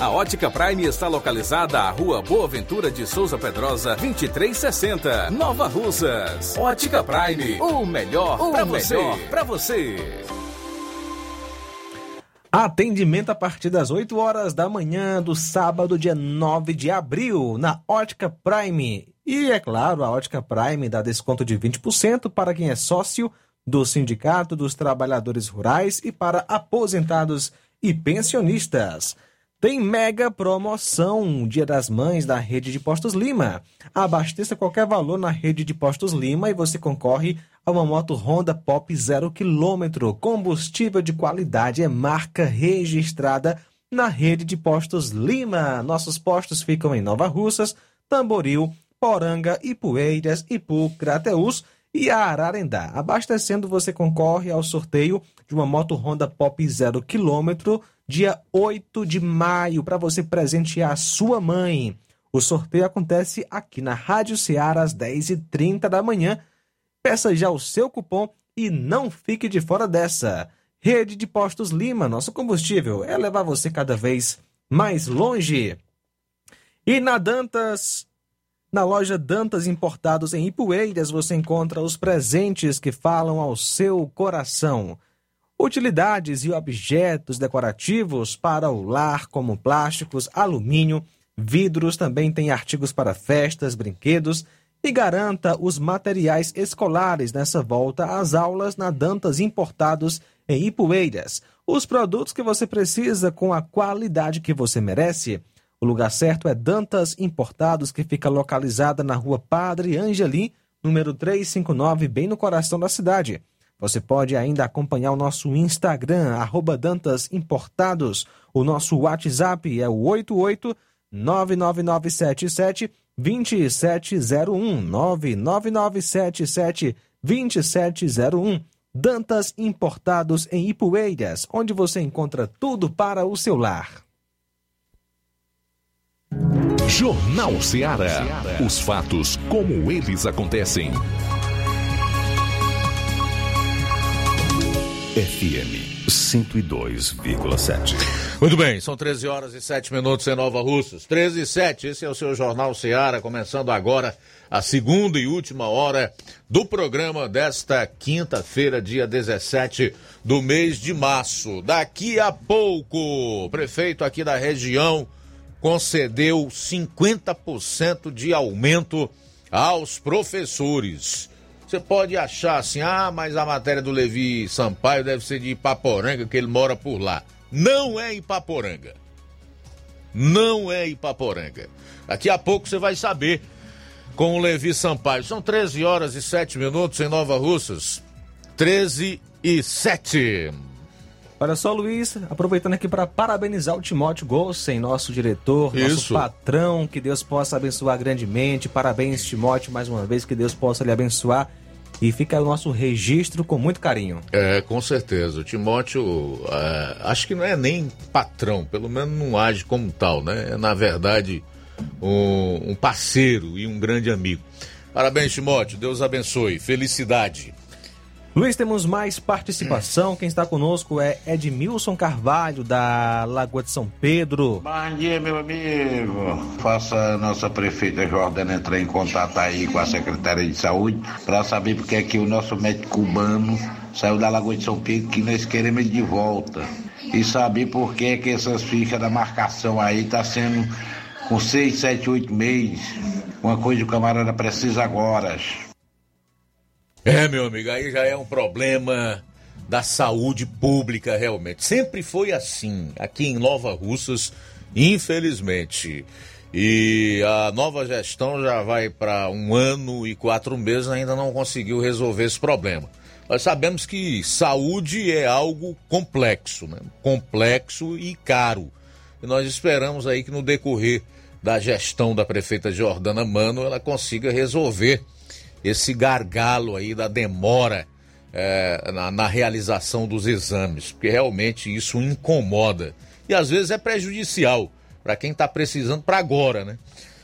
A Ótica Prime está localizada à Rua Boa Ventura de Souza Pedrosa, 2360, Nova Russas. Ótica Prime, o melhor para você. Para você. Atendimento a partir das 8 horas da manhã do sábado, dia 9 de abril, na Ótica Prime. E é claro, a Ótica Prime dá desconto de 20% para quem é sócio do Sindicato dos Trabalhadores Rurais e para aposentados e pensionistas. Tem mega promoção Dia das Mães da Rede de Postos Lima. Abasteça qualquer valor na Rede de Postos Lima e você concorre a uma moto Honda Pop 0 km. Combustível de qualidade é marca registrada na Rede de Postos Lima. Nossos postos ficam em Nova Russas, Tamboril, Poranga, Ipueiras, Ipu, Crateús e Ararendá. Abastecendo, você concorre ao sorteio de uma moto Honda Pop 0 km dia 8 de maio, para você presentear a sua mãe. O sorteio acontece aqui na Rádio Ceará às 10h30 da manhã. Peça já o seu cupom e não fique de fora dessa. Rede de Postos Lima, nosso combustível é levar você cada vez mais longe. E na Dantas, na loja Dantas Importados em Ipueiras, você encontra os presentes que falam ao seu coração. Utilidades e objetos decorativos para o lar, como plásticos, alumínio, vidros, também tem artigos para festas, brinquedos e garanta os materiais escolares nessa volta às aulas na Dantas Importados em Ipueiras. Os produtos que você precisa com a qualidade que você merece. O lugar certo é Dantas Importados, que fica localizada na rua Padre Angelim, número 359, bem no coração da cidade. Você pode ainda acompanhar o nosso Instagram, arroba Dantas Importados. O nosso WhatsApp é o 88 99977 2701 99977 2701 Dantas Importados em Ipueiras, onde você encontra tudo para o seu lar. Jornal Ceará. Os fatos como eles acontecem. FM 102,7. Muito bem, são 13 horas e 7 minutos em Nova Russas. 13 e 7, esse é o seu Jornal Ceará, começando agora a segunda e última hora do programa desta quinta-feira, dia 17 do mês de março. Daqui a pouco, prefeito aqui da região concedeu 50% de aumento aos professores. Você pode achar assim, ah, mas a matéria do Levi Sampaio deve ser de Ipaporanga, que ele mora por lá. Não é Ipaporanga. Não é Ipaporanga. Daqui a pouco você vai saber com o Levi Sampaio. São 13 horas e 7 minutos em Nova Russas. 13 e 7. Olha só, Luiz, aproveitando aqui para parabenizar o Timóteo Golsen, nosso diretor, nosso Isso. patrão, que Deus possa abençoar grandemente. Parabéns, Timóteo, mais uma vez, que Deus possa lhe abençoar. E fica o nosso registro com muito carinho. É, com certeza. O Timóteo, é, acho que não é nem patrão, pelo menos não age como tal, né? É, na verdade, um, um parceiro e um grande amigo. Parabéns, Timóteo. Deus abençoe. Felicidade. Luiz, temos mais participação. Quem está conosco é Edmilson Carvalho, da Lagoa de São Pedro. Bom dia, meu amigo. Faça a nossa prefeita Jordana entrar em contato aí com a Secretaria de Saúde para saber porque é que o nosso médico cubano saiu da Lagoa de São Pedro que nós queremos ele de volta. E saber por que é que essas fichas da marcação aí tá sendo com seis, sete, oito meses. Uma coisa que o camarada precisa agora. É, meu amigo, aí já é um problema da saúde pública, realmente. Sempre foi assim, aqui em Nova Russas, infelizmente. E a nova gestão já vai para um ano e quatro meses, ainda não conseguiu resolver esse problema. Nós sabemos que saúde é algo complexo, né? complexo e caro. E nós esperamos aí que no decorrer da gestão da prefeita Jordana Mano ela consiga resolver esse gargalo aí da demora é, na, na realização dos exames, porque realmente isso incomoda e às vezes é prejudicial para quem está precisando para agora, né?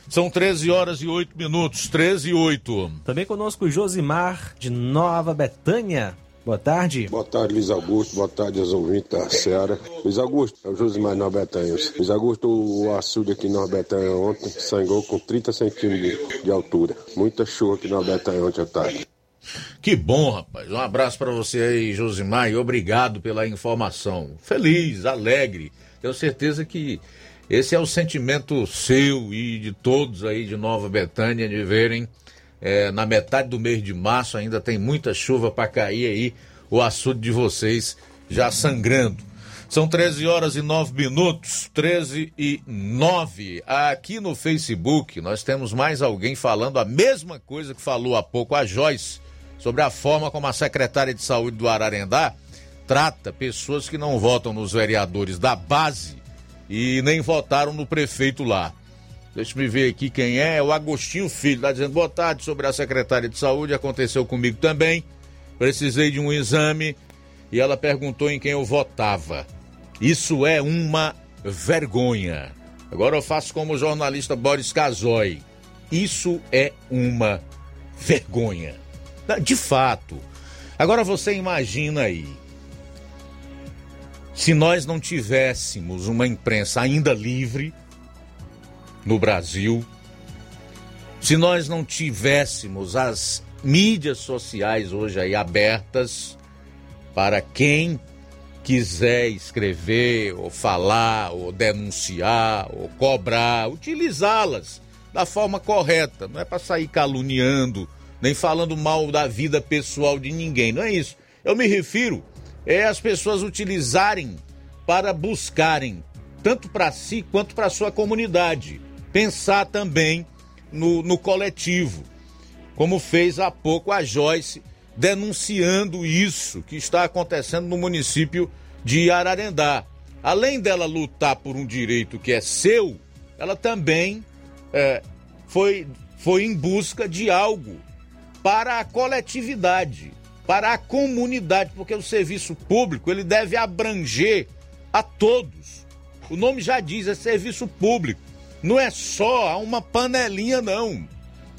São 13 horas e 8 minutos, 13 e 8. Também conosco Josimar, de Nova Betânia. Boa tarde. Boa tarde, Luiz Augusto. Boa tarde aos ouvintes da Seara. Luiz Augusto, é o Josimar Nova Betânia. Luiz Augusto, o açude aqui em Nova Betânia ontem sangou com 30 centímetros de altura. Muita chuva aqui em Nova Betânia ontem à tarde. Que bom, rapaz. Um abraço para você aí, Josimar, e obrigado pela informação. Feliz, alegre. Tenho certeza que esse é o sentimento seu e de todos aí de Nova Betânia de verem é, na metade do mês de março ainda tem muita chuva para cair aí, o açude de vocês já sangrando. São 13 horas e 9 minutos, 13 e 9. Aqui no Facebook nós temos mais alguém falando a mesma coisa que falou há pouco a Joyce sobre a forma como a secretária de saúde do Ararendá trata pessoas que não votam nos vereadores da base e nem votaram no prefeito lá. Deixa eu ver aqui quem é. É o Agostinho Filho. Está dizendo boa tarde sobre a secretária de saúde. Aconteceu comigo também. Precisei de um exame e ela perguntou em quem eu votava. Isso é uma vergonha. Agora eu faço como o jornalista Boris Casoy. Isso é uma vergonha. De fato. Agora você imagina aí. Se nós não tivéssemos uma imprensa ainda livre no Brasil, se nós não tivéssemos as mídias sociais hoje aí abertas para quem quiser escrever, ou falar, ou denunciar, ou cobrar, utilizá-las da forma correta. Não é para sair caluniando, nem falando mal da vida pessoal de ninguém. Não é isso. Eu me refiro é as pessoas utilizarem para buscarem, tanto para si quanto para sua comunidade, pensar também no, no coletivo, como fez há pouco a Joyce denunciando isso que está acontecendo no município de Ararendá. Além dela lutar por um direito que é seu, ela também é, foi, foi em busca de algo para a coletividade, para a comunidade, porque o serviço público ele deve abranger a todos. O nome já diz, é serviço público. Não é só uma panelinha, não,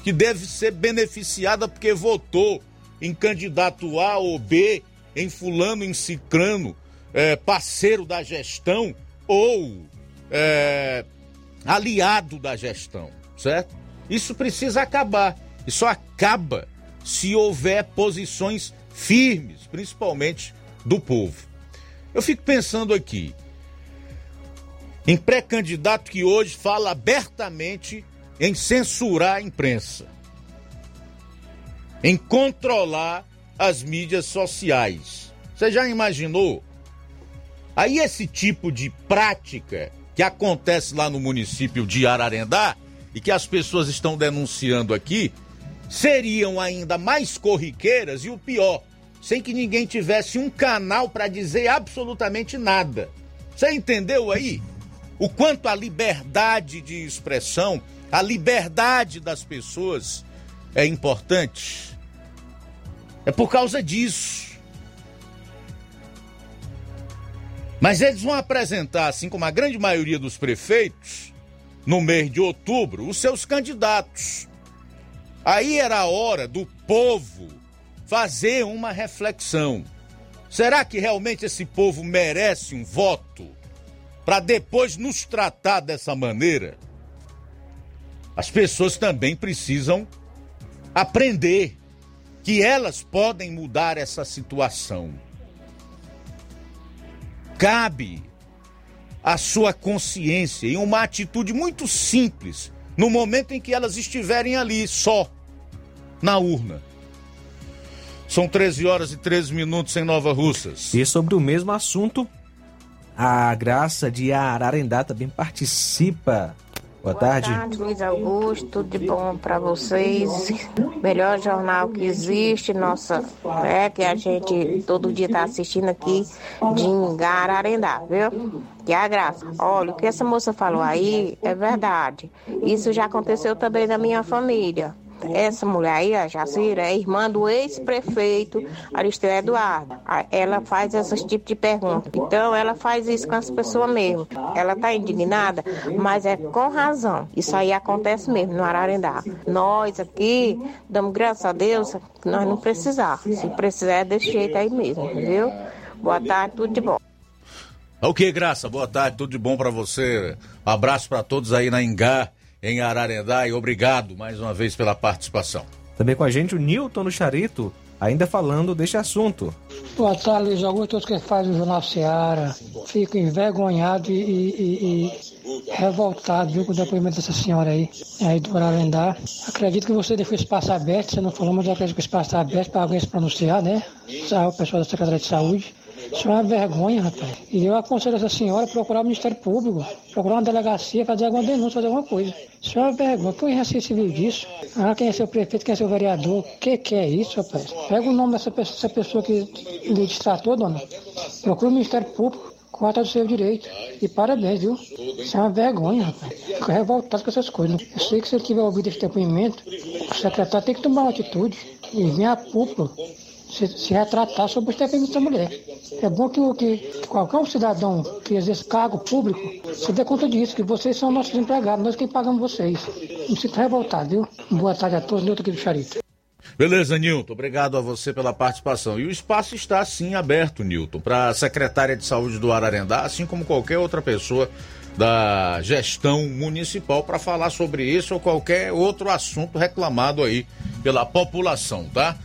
que deve ser beneficiada porque votou em candidato A ou B, em fulano, em cicrano, é, parceiro da gestão ou é, aliado da gestão, certo? Isso precisa acabar. Isso acaba se houver posições firmes, principalmente do povo. Eu fico pensando aqui em pré-candidato que hoje fala abertamente em censurar a imprensa em controlar as mídias sociais. Você já imaginou? Aí esse tipo de prática que acontece lá no município de Ararendá e que as pessoas estão denunciando aqui seriam ainda mais corriqueiras e o pior, sem que ninguém tivesse um canal para dizer absolutamente nada. Você entendeu aí? O quanto a liberdade de expressão, a liberdade das pessoas é importante. É por causa disso. Mas eles vão apresentar, assim como a grande maioria dos prefeitos, no mês de outubro, os seus candidatos. Aí era a hora do povo fazer uma reflexão. Será que realmente esse povo merece um voto para depois nos tratar dessa maneira? As pessoas também precisam aprender que elas podem mudar essa situação. Cabe à sua consciência em uma atitude muito simples, no momento em que elas estiverem ali só, na urna. São 13 horas e 13 minutos em Nova Russas. E sobre o mesmo assunto, a Graça de Ararendá também participa Boa tarde. Boa tarde, Luiz Augusto. Tudo de bom para vocês. Melhor jornal que existe, nossa, é que a gente todo dia tá assistindo aqui de Ararendá, viu? Que é a graça. Olha, o que essa moça falou aí é verdade. Isso já aconteceu também na minha família. Essa mulher aí, a Jacira, é irmã do ex-prefeito Aristeu Eduardo. Ela faz esse tipo de pergunta. Então, ela faz isso com as pessoas mesmo. Ela tá indignada, mas é com razão. Isso aí acontece mesmo no Ararendá. Nós aqui damos graças a Deus que nós não precisar. Se precisar, é desse jeito aí mesmo, viu? Boa tarde, tudo de bom. Ok, Graça, boa tarde, tudo de bom para você. Abraço para todos aí na Ingá em Ararendá e obrigado mais uma vez pela participação. Também com a gente o Nilton no Charito, ainda falando deste assunto. Boa tarde, Luiz Augusto, todos que fazem o Jornal Seara. Fico envergonhado e, e, e, revoltado viu, com o depoimento dessa senhora aí, aí do Ararendá. Acredito que você deixou espaço aberto, você não falou, mas eu acredito que o espaço está aberto para alguém se pronunciar, né? O pessoal da Secretaria de Saúde. Isso é uma vergonha, rapaz. E eu aconselho essa senhora a procurar o Ministério Público, procurar uma delegacia, fazer alguma denúncia, fazer alguma coisa. Isso é uma vergonha. Quem é civil disso? Ah, quem é seu prefeito, quem é seu vereador? O que, que é isso, rapaz? Pega o nome dessa pessoa, dessa pessoa que lhe distratou, dona. Procura o Ministério Público corta do seu direito. E parabéns, viu? Isso é uma vergonha, rapaz. Fico revoltado com essas coisas. Eu sei que se ele tiver ouvido esse depoimento, o secretário tem que tomar uma atitude e vir a público se, se retratar sobre os depoimentos da mulher. É bom que, que, que qualquer um cidadão que exerce cargo público se dê conta disso, que vocês são nossos empregados, nós quem pagamos vocês. Me sinto revoltado, viu? Boa tarde a todos, Nilton aqui do Charito. Beleza, Nilton. Obrigado a você pela participação. E o espaço está sim aberto, Nilton, para a secretária de saúde do Ararendá, assim como qualquer outra pessoa da gestão municipal para falar sobre isso ou qualquer outro assunto reclamado aí pela população, tá?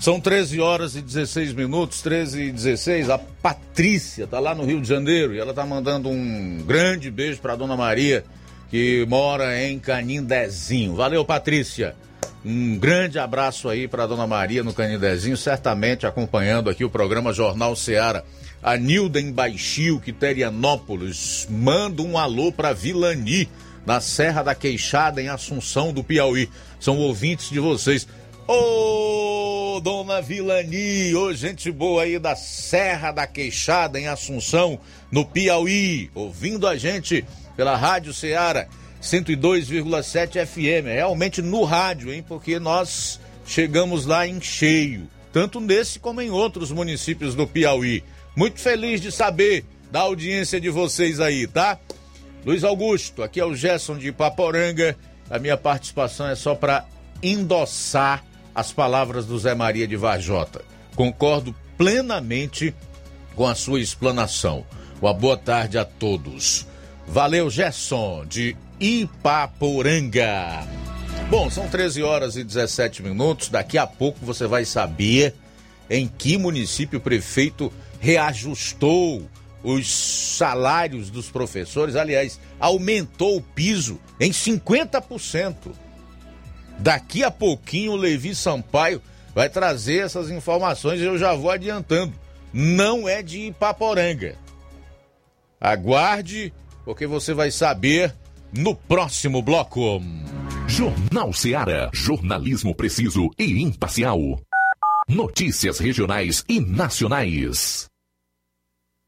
São 13 horas e 16 minutos, 13 e 16. A Patrícia tá lá no Rio de Janeiro e ela tá mandando um grande beijo para dona Maria, que mora em Canindezinho. Valeu, Patrícia. Um grande abraço aí para dona Maria no Canindezinho, certamente acompanhando aqui o programa Jornal Seara. A Nilda em Baixio, Quiterianópolis, manda um alô para Vilani, na Serra da Queixada, em Assunção do Piauí. São ouvintes de vocês. Ô, dona Vilani, ô gente boa aí da Serra da Queixada, em Assunção, no Piauí, ouvindo a gente pela Rádio Ceará 102,7 FM. É realmente no rádio, hein? Porque nós chegamos lá em cheio, tanto nesse como em outros municípios do Piauí. Muito feliz de saber da audiência de vocês aí, tá? Luiz Augusto, aqui é o Gerson de Paporanga. A minha participação é só para endossar as palavras do Zé Maria de Varjota. Concordo plenamente com a sua explanação. Uma boa tarde a todos. Valeu, Gerson, de Ipaporanga. Bom, são 13 horas e 17 minutos. Daqui a pouco você vai saber em que município o prefeito reajustou os salários dos professores. Aliás, aumentou o piso em 50%. Daqui a pouquinho o Levi Sampaio vai trazer essas informações e eu já vou adiantando. Não é de Ipaporanga. Aguarde, porque você vai saber no próximo bloco. Jornal Seara. Jornalismo preciso e imparcial. Notícias regionais e nacionais.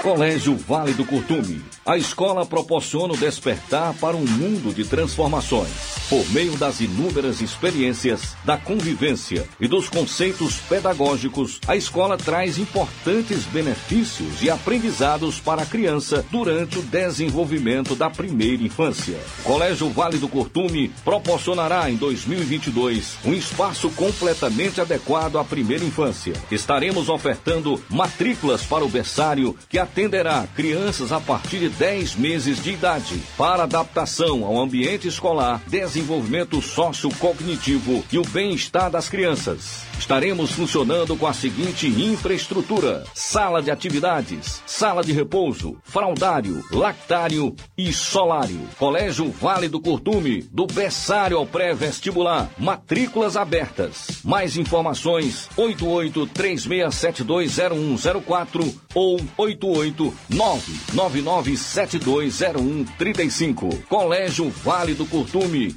Colégio Vale do Curtume. A escola proporciona o despertar para um mundo de transformações. Por meio das inúmeras experiências, da convivência e dos conceitos pedagógicos, a escola traz importantes benefícios e aprendizados para a criança durante o desenvolvimento da primeira infância. O Colégio Vale do Curtume proporcionará em 2022 um espaço completamente adequado à primeira infância. Estaremos ofertando matrículas para o berçário que atenderá crianças a partir de 10 meses de idade para adaptação ao ambiente escolar, desenvolvimento sociocognitivo e o bem-estar das crianças. Estaremos funcionando com a seguinte infraestrutura: sala de atividades, sala de repouso, fraldário, lactário e solário. Colégio Vale do Curtume, do berçário ao pré-vestibular. Matrículas abertas. Mais informações: 8836720104 ou 88999720135. Colégio Vale do Curtume,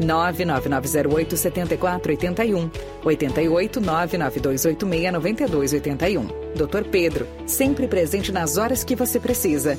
99908 7481 88 99286 9281. Dr. Pedro, sempre presente nas horas que você precisa.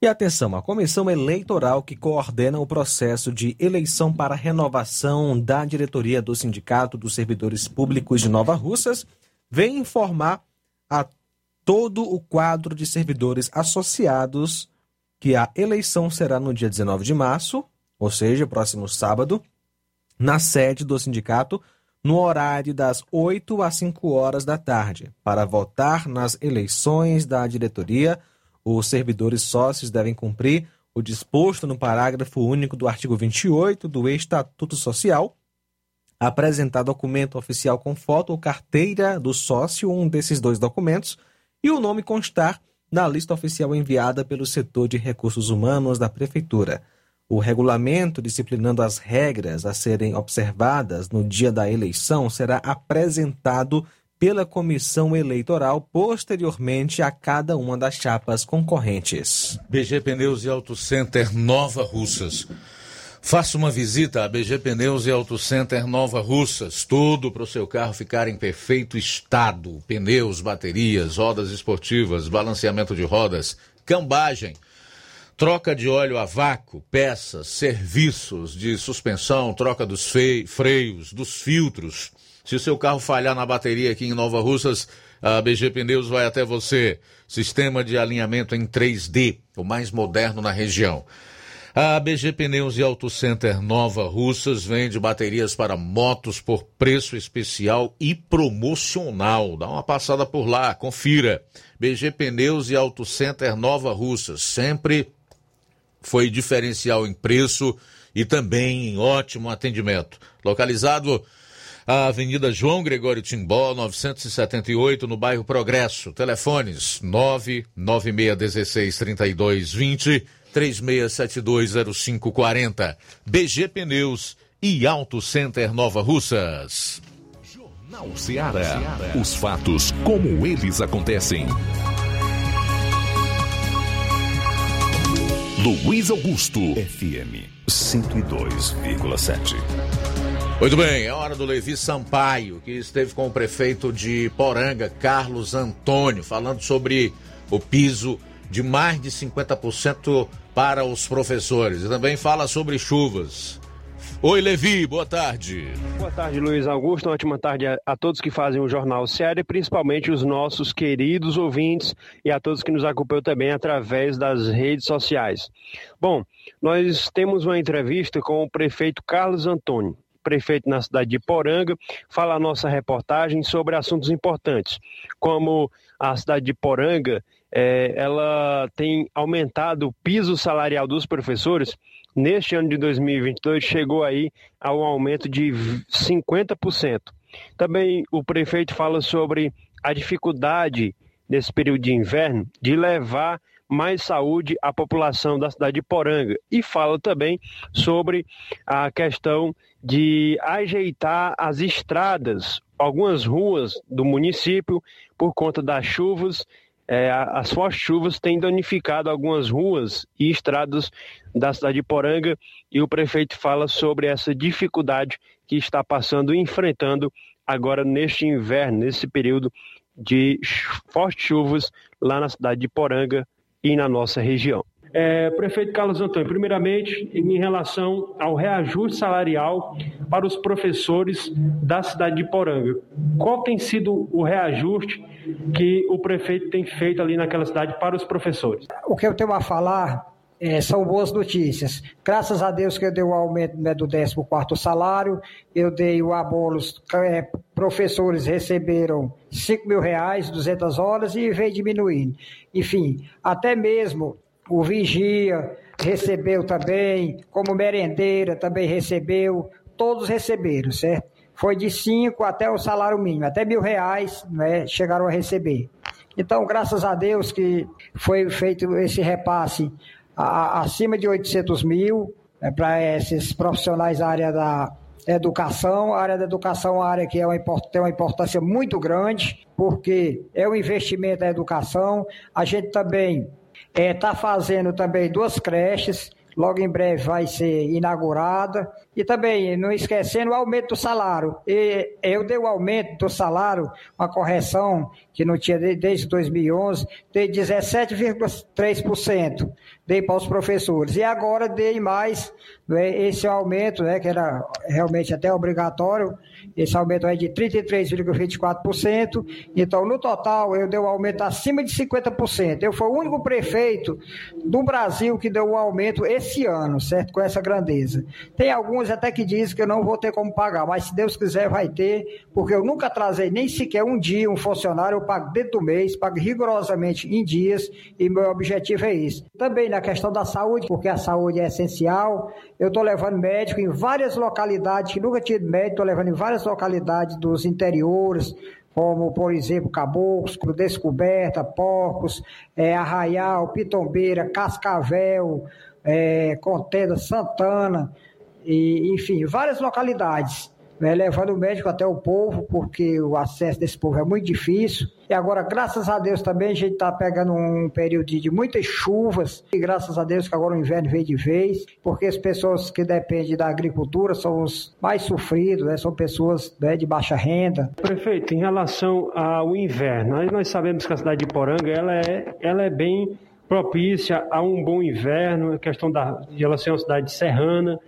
E atenção, a comissão eleitoral que coordena o processo de eleição para renovação da diretoria do Sindicato dos Servidores Públicos de Nova Russas vem informar a todo o quadro de servidores associados que a eleição será no dia 19 de março, ou seja, próximo sábado, na sede do sindicato, no horário das 8 às 5 horas da tarde, para votar nas eleições da diretoria os servidores sócios devem cumprir o disposto no parágrafo único do artigo 28 do Estatuto Social, apresentar documento oficial com foto ou carteira do sócio, um desses dois documentos, e o nome constar na lista oficial enviada pelo setor de recursos humanos da Prefeitura. O regulamento disciplinando as regras a serem observadas no dia da eleição será apresentado pela comissão eleitoral posteriormente a cada uma das chapas concorrentes. BG Pneus e Auto Center Nova Russas. Faça uma visita à BG Pneus e Auto Center Nova Russas. Tudo para o seu carro ficar em perfeito estado: pneus, baterias, rodas esportivas, balanceamento de rodas, cambagem, troca de óleo a vácuo, peças, serviços de suspensão, troca dos freios, dos filtros se o seu carro falhar na bateria aqui em Nova Russas, a BG Pneus vai até você. Sistema de alinhamento em 3D, o mais moderno na região. A BG Pneus e Auto Center Nova Russas vende baterias para motos por preço especial e promocional. Dá uma passada por lá, confira. BG Pneus e Auto Center Nova Russas sempre foi diferencial em preço e também em ótimo atendimento. Localizado a Avenida João Gregório Timbó, 978, no bairro Progresso. Telefones 996163220, 36720540. BG Pneus e Auto Center Nova Russas. Jornal Ceará. Os fatos como eles acontecem. Luiz Augusto. FM 102,7. Muito bem, é hora do Levi Sampaio, que esteve com o prefeito de Poranga, Carlos Antônio, falando sobre o piso de mais de 50% para os professores. E também fala sobre chuvas Oi, Levi, boa tarde. Boa tarde, Luiz Augusto. Uma ótima tarde a, a todos que fazem o Jornal Série, principalmente os nossos queridos ouvintes e a todos que nos acompanham também através das redes sociais. Bom, nós temos uma entrevista com o prefeito Carlos Antônio prefeito na cidade de Poranga, fala a nossa reportagem sobre assuntos importantes, como a cidade de Poranga, é, ela tem aumentado o piso salarial dos professores. Neste ano de 2022 chegou aí a um aumento de 50%. Também o prefeito fala sobre a dificuldade nesse período de inverno de levar mais saúde à população da cidade de Poranga. E fala também sobre a questão de ajeitar as estradas, algumas ruas do município, por conta das chuvas. É, as fortes chuvas têm danificado algumas ruas e estradas da cidade de Poranga e o prefeito fala sobre essa dificuldade que está passando e enfrentando agora neste inverno, nesse período de fortes chuvas lá na cidade de Poranga, e na nossa região. É, prefeito Carlos Antônio, primeiramente, em relação ao reajuste salarial para os professores da cidade de Poranga. Qual tem sido o reajuste que o prefeito tem feito ali naquela cidade para os professores? O que eu tenho a falar é, são boas notícias. Graças a Deus que eu dei o aumento né, do 14 salário, eu dei o abolos, é, professores receberam 5 mil reais, 200 horas e veio diminuindo. Enfim, até mesmo o vigia recebeu também, como merendeira também recebeu, todos receberam, certo? Foi de 5 até o salário mínimo, até mil reais né, chegaram a receber. Então, graças a Deus que foi feito esse repasse acima de 800 mil é, para esses profissionais da área da educação. A área da educação é uma área que é uma, tem uma importância muito grande, porque é um investimento da educação. A gente também está é, tá fazendo também duas creches, logo em breve vai ser inaugurada. E também, não esquecendo o aumento do salário. E eu dei o aumento do salário, uma correção que não tinha desde 2011, dei 17,3%, dei para os professores. E agora dei mais né, esse aumento, né, que era realmente até obrigatório, esse aumento é de 33,24%. Então, no total, eu dei um aumento acima de 50%. Eu fui o único prefeito do Brasil que deu um aumento esse ano, certo? Com essa grandeza. Tem alguns até que dizem que eu não vou ter como pagar, mas se Deus quiser, vai ter, porque eu nunca trazei nem sequer um dia um funcionário pago dentro do mês, pago rigorosamente em dias, e meu objetivo é isso. Também na questão da saúde, porque a saúde é essencial, eu estou levando médico em várias localidades, que nunca tive médico, estou levando em várias localidades dos interiores, como, por exemplo, Caboclos, Descoberta, Porcos, é, Arraial, Pitombeira, Cascavel, é, Contenda, Santana, e, enfim, várias localidades né, levando o médico até o povo, porque o acesso desse povo é muito difícil. E agora, graças a Deus também, a gente está pegando um período de muitas chuvas, e graças a Deus que agora o inverno veio de vez, porque as pessoas que dependem da agricultura são os mais sofridos, né, são pessoas né, de baixa renda. Prefeito, em relação ao inverno, nós sabemos que a cidade de Poranga ela é, ela é bem propícia a um bom inverno, a questão da, de ela ser uma cidade serrana,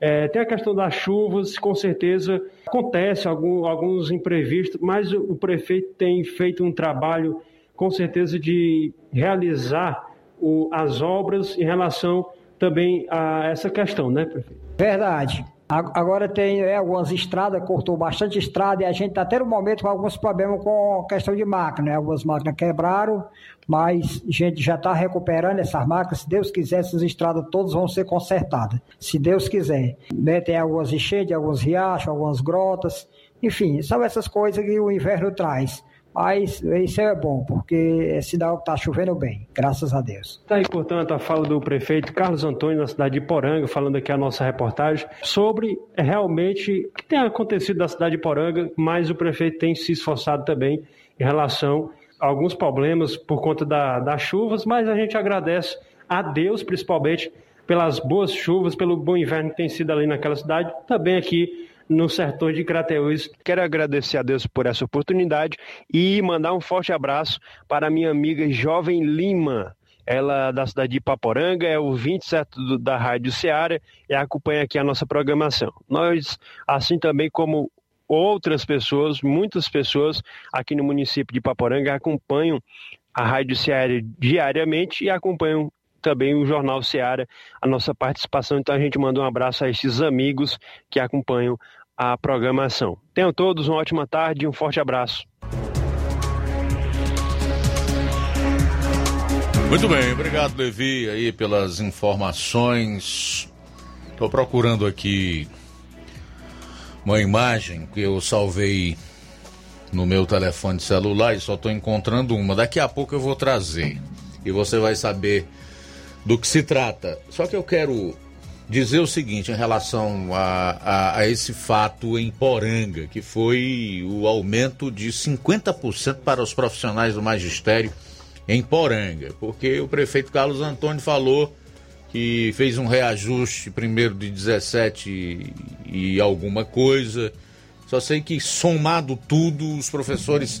é, tem a questão das chuvas, com certeza acontece algum, alguns imprevistos, mas o, prefeito tem feito um trabalho, com certeza, de realizar o, as obras em relação também a essa questão, né, prefeito? Verdade. Agora tem é, algumas estradas, cortou bastante estrada e a gente está até no momento com alguns problemas com questão de máquina. Né? Algumas máquinas quebraram, mas a gente já está recuperando essas máquinas. Se Deus quiser, essas estradas todas vão ser consertadas. Se Deus quiser. Né? Tem algumas enchentes, alguns riachos, algumas grotas. Enfim, são essas coisas que o inverno traz. Mas isso é bom, porque é sinal que está chovendo bem, graças a Deus. Está aí, portanto, a fala do prefeito Carlos Antônio, na cidade de Poranga, falando aqui a nossa reportagem, sobre realmente o que tem acontecido na cidade de Poranga, mas o prefeito tem se esforçado também em relação a alguns problemas por conta da, das chuvas, mas a gente agradece a Deus, principalmente, pelas boas chuvas, pelo bom inverno que tem sido ali naquela cidade, também aqui no sertão de Crateús. Quero agradecer a Deus por essa oportunidade e mandar um forte abraço para minha amiga Jovem Lima. ela é da cidade de Ipaporanga, é o 27 do, da Rádio Ceará e acompanha aqui a nossa programação. Nós, assim também como outras pessoas, muitas pessoas aqui no município de Ipaporanga acompanham a Rádio Ceará diariamente e acompanham também o Jornal Ceará, a nossa participação. Então a gente manda um abraço a esses amigos que acompanham a programação. Tenham todos uma ótima tarde e um forte abraço. Muito bem, obrigado, Levi, aí pelas informações. Estou procurando aqui uma imagem que eu salvei no meu telefone celular e só estou encontrando uma. Daqui a pouco eu vou trazer e você vai saber do que se trata. Só que eu quero dizer o seguinte em relação a, a, a esse fato em Poranga, que foi o aumento de 50% para os profissionais do magistério em Poranga, porque o prefeito Carlos Antônio falou que fez um reajuste primeiro de 17 e, alguma coisa. Só sei que somado tudo, os professores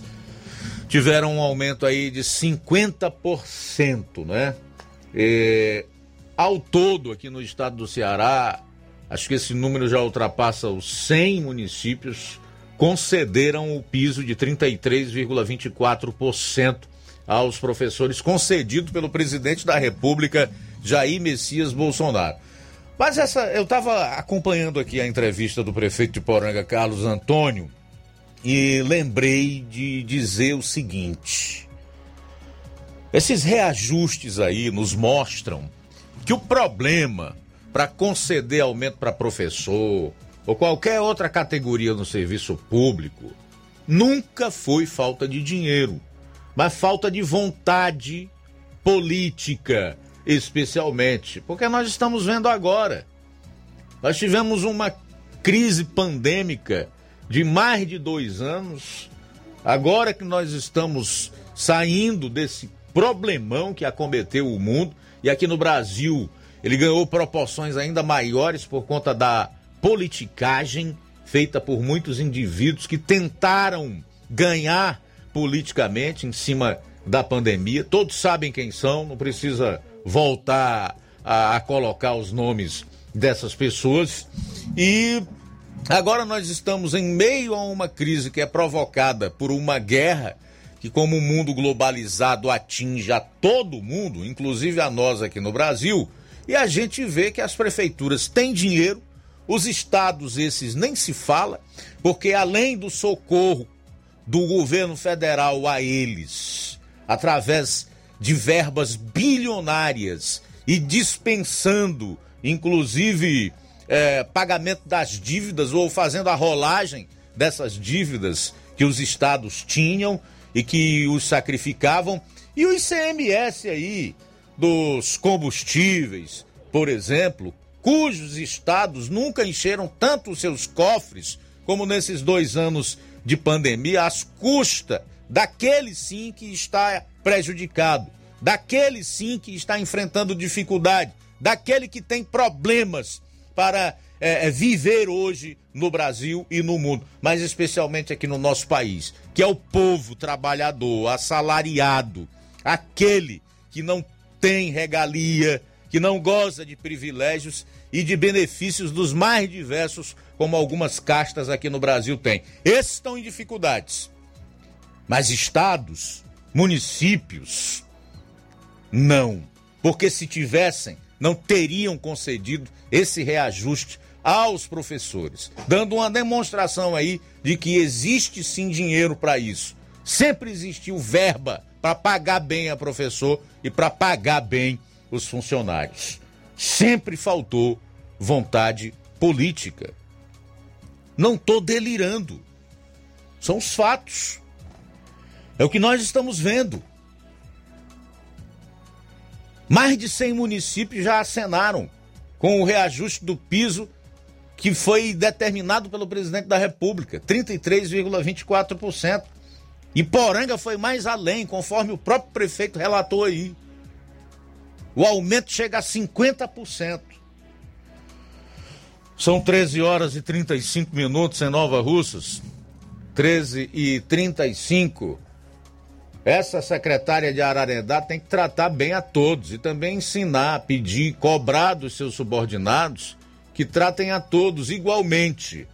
tiveram um aumento aí de 50%, né? E, ao todo, aqui no estado do Ceará, acho que esse número já ultrapassa os 100 municípios concederam o piso de 33,24% aos professores concedido pelo presidente da República, Jair Messias Bolsonaro. Mas essa, eu estava acompanhando aqui a entrevista do prefeito de Poranga, Carlos Antônio, e lembrei de dizer o seguinte: esses reajustes aí nos mostram que o problema para conceder aumento para professor ou qualquer outra categoria no serviço público nunca foi falta de dinheiro mas falta de vontade política, especialmente, porque nós estamos vendo agora. Nós tivemos uma crise pandêmica de mais de dois anos, agora que nós estamos saindo desse problemão que acometeu o mundo, e aqui no Brasil ele ganhou proporções ainda maiores por conta da politicagem feita por muitos indivíduos que tentaram ganhar politicamente em cima da pandemia. Todos sabem quem são, não precisa voltar a, a colocar os nomes dessas pessoas. E agora nós estamos em meio a uma crise que é provocada por uma guerra que, como o mundo globalizado atinge a todo mundo, inclusive a nós aqui no Brasil, e a gente vê que as prefeituras têm dinheiro, os estados esses nem se fala, porque além do socorro do governo federal a eles, através de verbas bilionárias e dispensando, inclusive, é, pagamento das dívidas ou fazendo a rolagem dessas dívidas que os estados tinham e que os sacrificavam, e o ICMS aí dos combustíveis, por exemplo, cujos estados nunca encheram tanto os seus cofres como nesses dois anos de pandemia às custas daquele sim que está prejudicado, daquele sim que está enfrentando dificuldade, daquele que tem problemas para é, viver hoje no Brasil e no mundo, mas especialmente aqui no nosso país, que é o povo trabalhador, assalariado, aquele que não tem regalia, que não goza de privilégios e de benefícios dos mais diversos como algumas castas aqui no Brasil têm. Esses estão em dificuldades. Mas estados, municípios, não. Porque se tivessem, não teriam concedido esse reajuste aos professores, dando uma demonstração aí de que existe sim dinheiro para isso. Sempre existiu verba para pagar bem a professor e para pagar bem os funcionários. Sempre faltou vontade política. Não estou delirando. São os fatos. É o que nós estamos vendo. Mais de 100 municípios já acenaram com o reajuste do piso que foi determinado pelo presidente da República, 33,24%. E Poranga foi mais além, conforme o próprio prefeito relatou aí. O aumento chega a 50%. São 13 horas e 35 minutos em Nova Russas. 13 e 35. essa secretária de Ararendá tem que tratar bem a todos e também ensinar, pedir, cobrar dos seus subordinados que tratem a todos igualmente.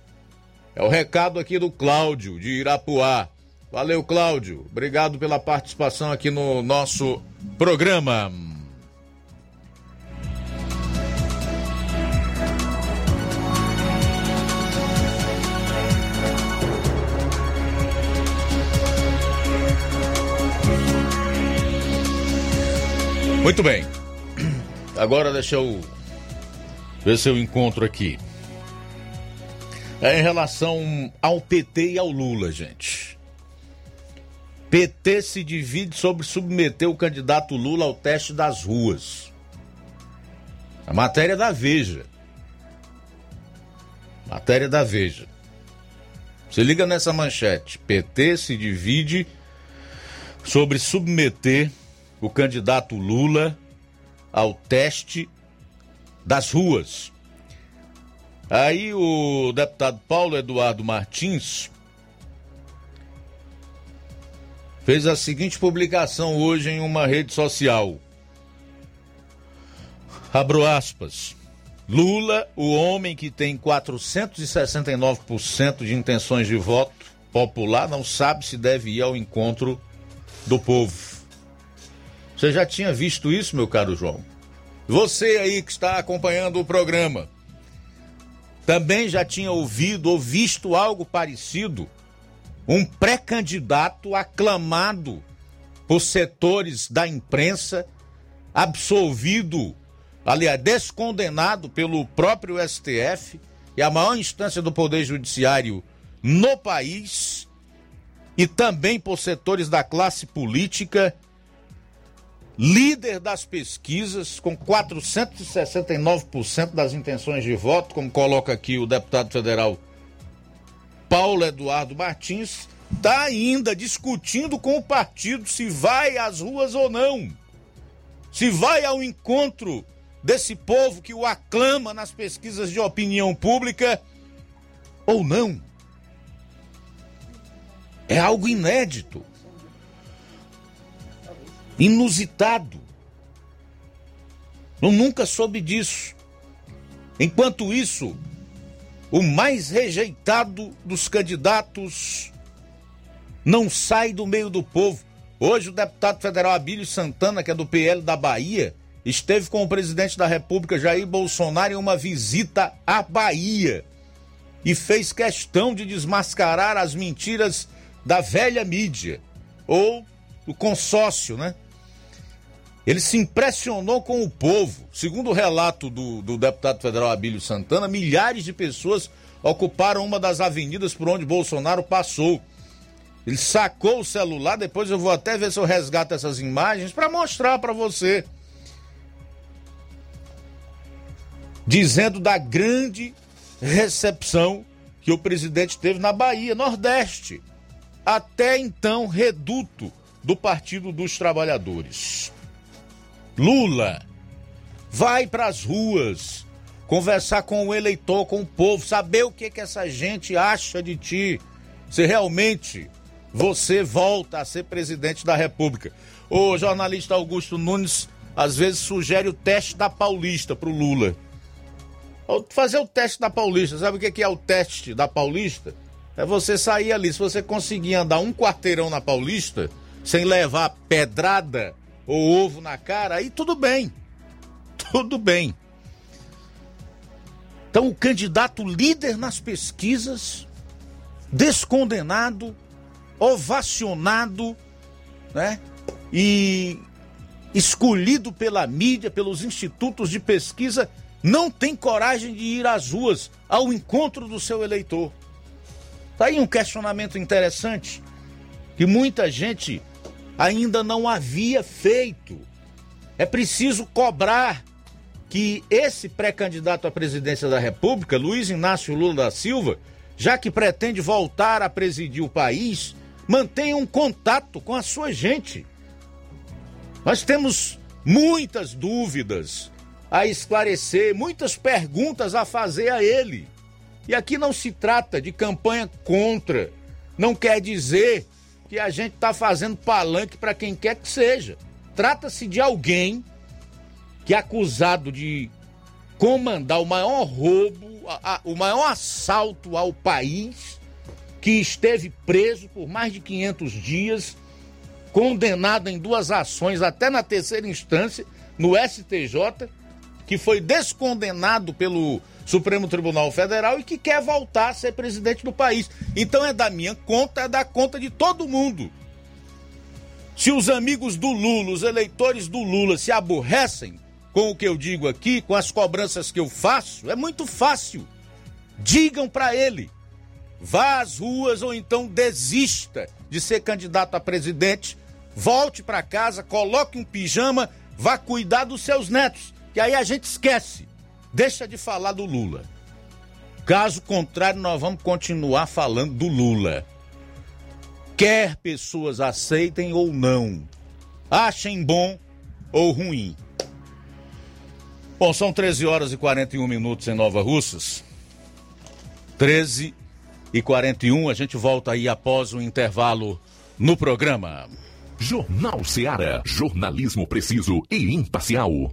É o recado aqui do Cláudio, de Irapuá. Valeu, Cláudio. Obrigado pela participação aqui no nosso programa. Muito bem. Agora deixa eu ver se eu encontro aqui. É em relação ao PT e ao Lula, gente. PT se divide sobre submeter o candidato Lula ao teste das ruas. A matéria da Veja. Matéria da Veja. Se liga nessa manchete. PT se divide sobre submeter o candidato Lula ao teste das ruas. Aí o deputado Paulo Eduardo Martins fez a seguinte publicação hoje em uma rede social. Abro aspas. Lula, o homem que tem 469% de intenções de voto popular, não sabe se deve ir ao encontro do povo. Você já tinha visto isso, meu caro João? Você aí que está acompanhando o programa, também já tinha ouvido ou visto algo parecido? Um pré-candidato aclamado por setores da imprensa, absolvido, aliás, descondenado pelo próprio STF e a maior instância do Poder Judiciário no país, e também por setores da classe política líder das pesquisas, com 469% das intenções de voto, como coloca aqui o deputado federal Paulo Eduardo Martins, está ainda discutindo com o partido se vai às ruas ou não. Se vai ao encontro desse povo que o aclama nas pesquisas de opinião pública ou não. É algo inédito inusitado. Eu nunca soube disso. Enquanto isso, o mais rejeitado dos candidatos não sai do meio do povo. Hoje, o deputado federal Abílio Santana, que é do PL da Bahia, esteve com o presidente da República, Jair Bolsonaro, em uma visita à Bahia e fez questão de desmascarar as mentiras da velha mídia ou do consórcio, né? Ele se impressionou com o povo. Segundo o relato do, do deputado federal Abílio Santana, milhares de pessoas ocuparam uma das avenidas por onde Bolsonaro passou. Ele sacou o celular, depois eu vou até ver se eu resgato essas imagens para mostrar para você. Dizendo da grande recepção que o presidente teve na Bahia, Nordeste. Até então, reduto do Partido dos Trabalhadores. Lula, vai para as ruas, conversar com o eleitor, com o povo, saber o que, que essa gente acha de ti, se realmente você volta a ser presidente da República. O jornalista Augusto Nunes às vezes sugere o teste da Paulista para o Lula. Fazer o teste da Paulista, sabe o que é o teste da Paulista? É você sair ali, se você conseguir andar um quarteirão na Paulista, sem levar pedrada ou ovo na cara, aí tudo bem. Tudo bem. Então, o candidato líder nas pesquisas, descondenado, ovacionado, né? E escolhido pela mídia, pelos institutos de pesquisa, não tem coragem de ir às ruas ao encontro do seu eleitor. Tá aí um questionamento interessante que muita gente ainda não havia feito. É preciso cobrar que esse pré-candidato à presidência da República, Luiz Inácio Lula da Silva, já que pretende voltar a presidir o país, mantenha um contato com a sua gente. Nós temos muitas dúvidas a esclarecer, muitas perguntas a fazer a ele. E aqui não se trata de campanha contra. Não quer dizer que a gente está fazendo palanque para quem quer que seja. Trata-se de alguém que é acusado de comandar o maior roubo, a, a, o maior assalto ao país, que esteve preso por mais de 500 dias, condenado em duas ações até na terceira instância, no STJ, que foi descondenado pelo Supremo Tribunal Federal e que quer voltar a ser presidente do país. Então é da minha conta, é da conta de todo mundo. Se os amigos do Lula, os eleitores do Lula se aborrecem com o que eu digo aqui, com as cobranças que eu faço, é muito fácil. Digam para ele. Vá às ruas ou então desista de ser candidato a presidente, volte para casa, coloque um pijama, vá cuidar dos seus netos, que aí a gente esquece. Deixa de falar do Lula. Caso contrário, nós vamos continuar falando do Lula. Quer pessoas aceitem ou não, achem bom ou ruim. Bom, são 13 horas e 41 minutos em Nova Russas. 13 e 41, a gente volta aí após o intervalo no programa. Jornal Seara. Jornalismo preciso e imparcial.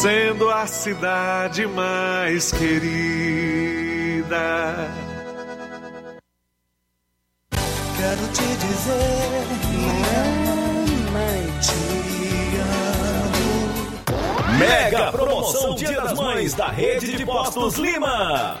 sendo a cidade mais querida. Quero te dizer, mamãe, te amo. Mega promoção Dia das Mães da Rede de Postos Lima.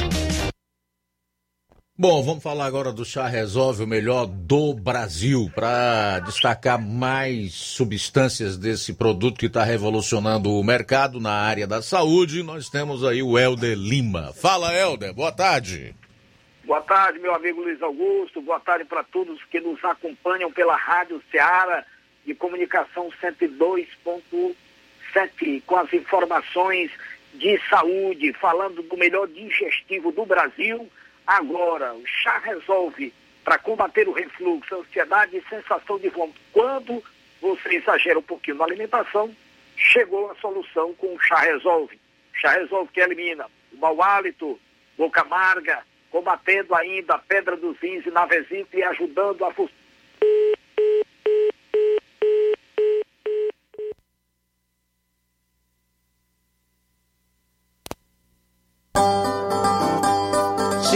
Bom, vamos falar agora do chá Resolve, o melhor do Brasil, para destacar mais substâncias desse produto que está revolucionando o mercado na área da saúde. Nós temos aí o Helder Lima. Fala, Helder, boa tarde. Boa tarde, meu amigo Luiz Augusto. Boa tarde para todos que nos acompanham pela Rádio Ceará de Comunicação 102.7, com as informações de saúde, falando do melhor digestivo do Brasil Agora, o chá resolve para combater o refluxo, ansiedade e sensação de vômito. Quando você exagera um pouquinho na alimentação, chegou a solução com o chá resolve. Chá resolve que elimina o mau hálito, boca amarga, combatendo ainda a pedra dos rins e na vesícula e ajudando a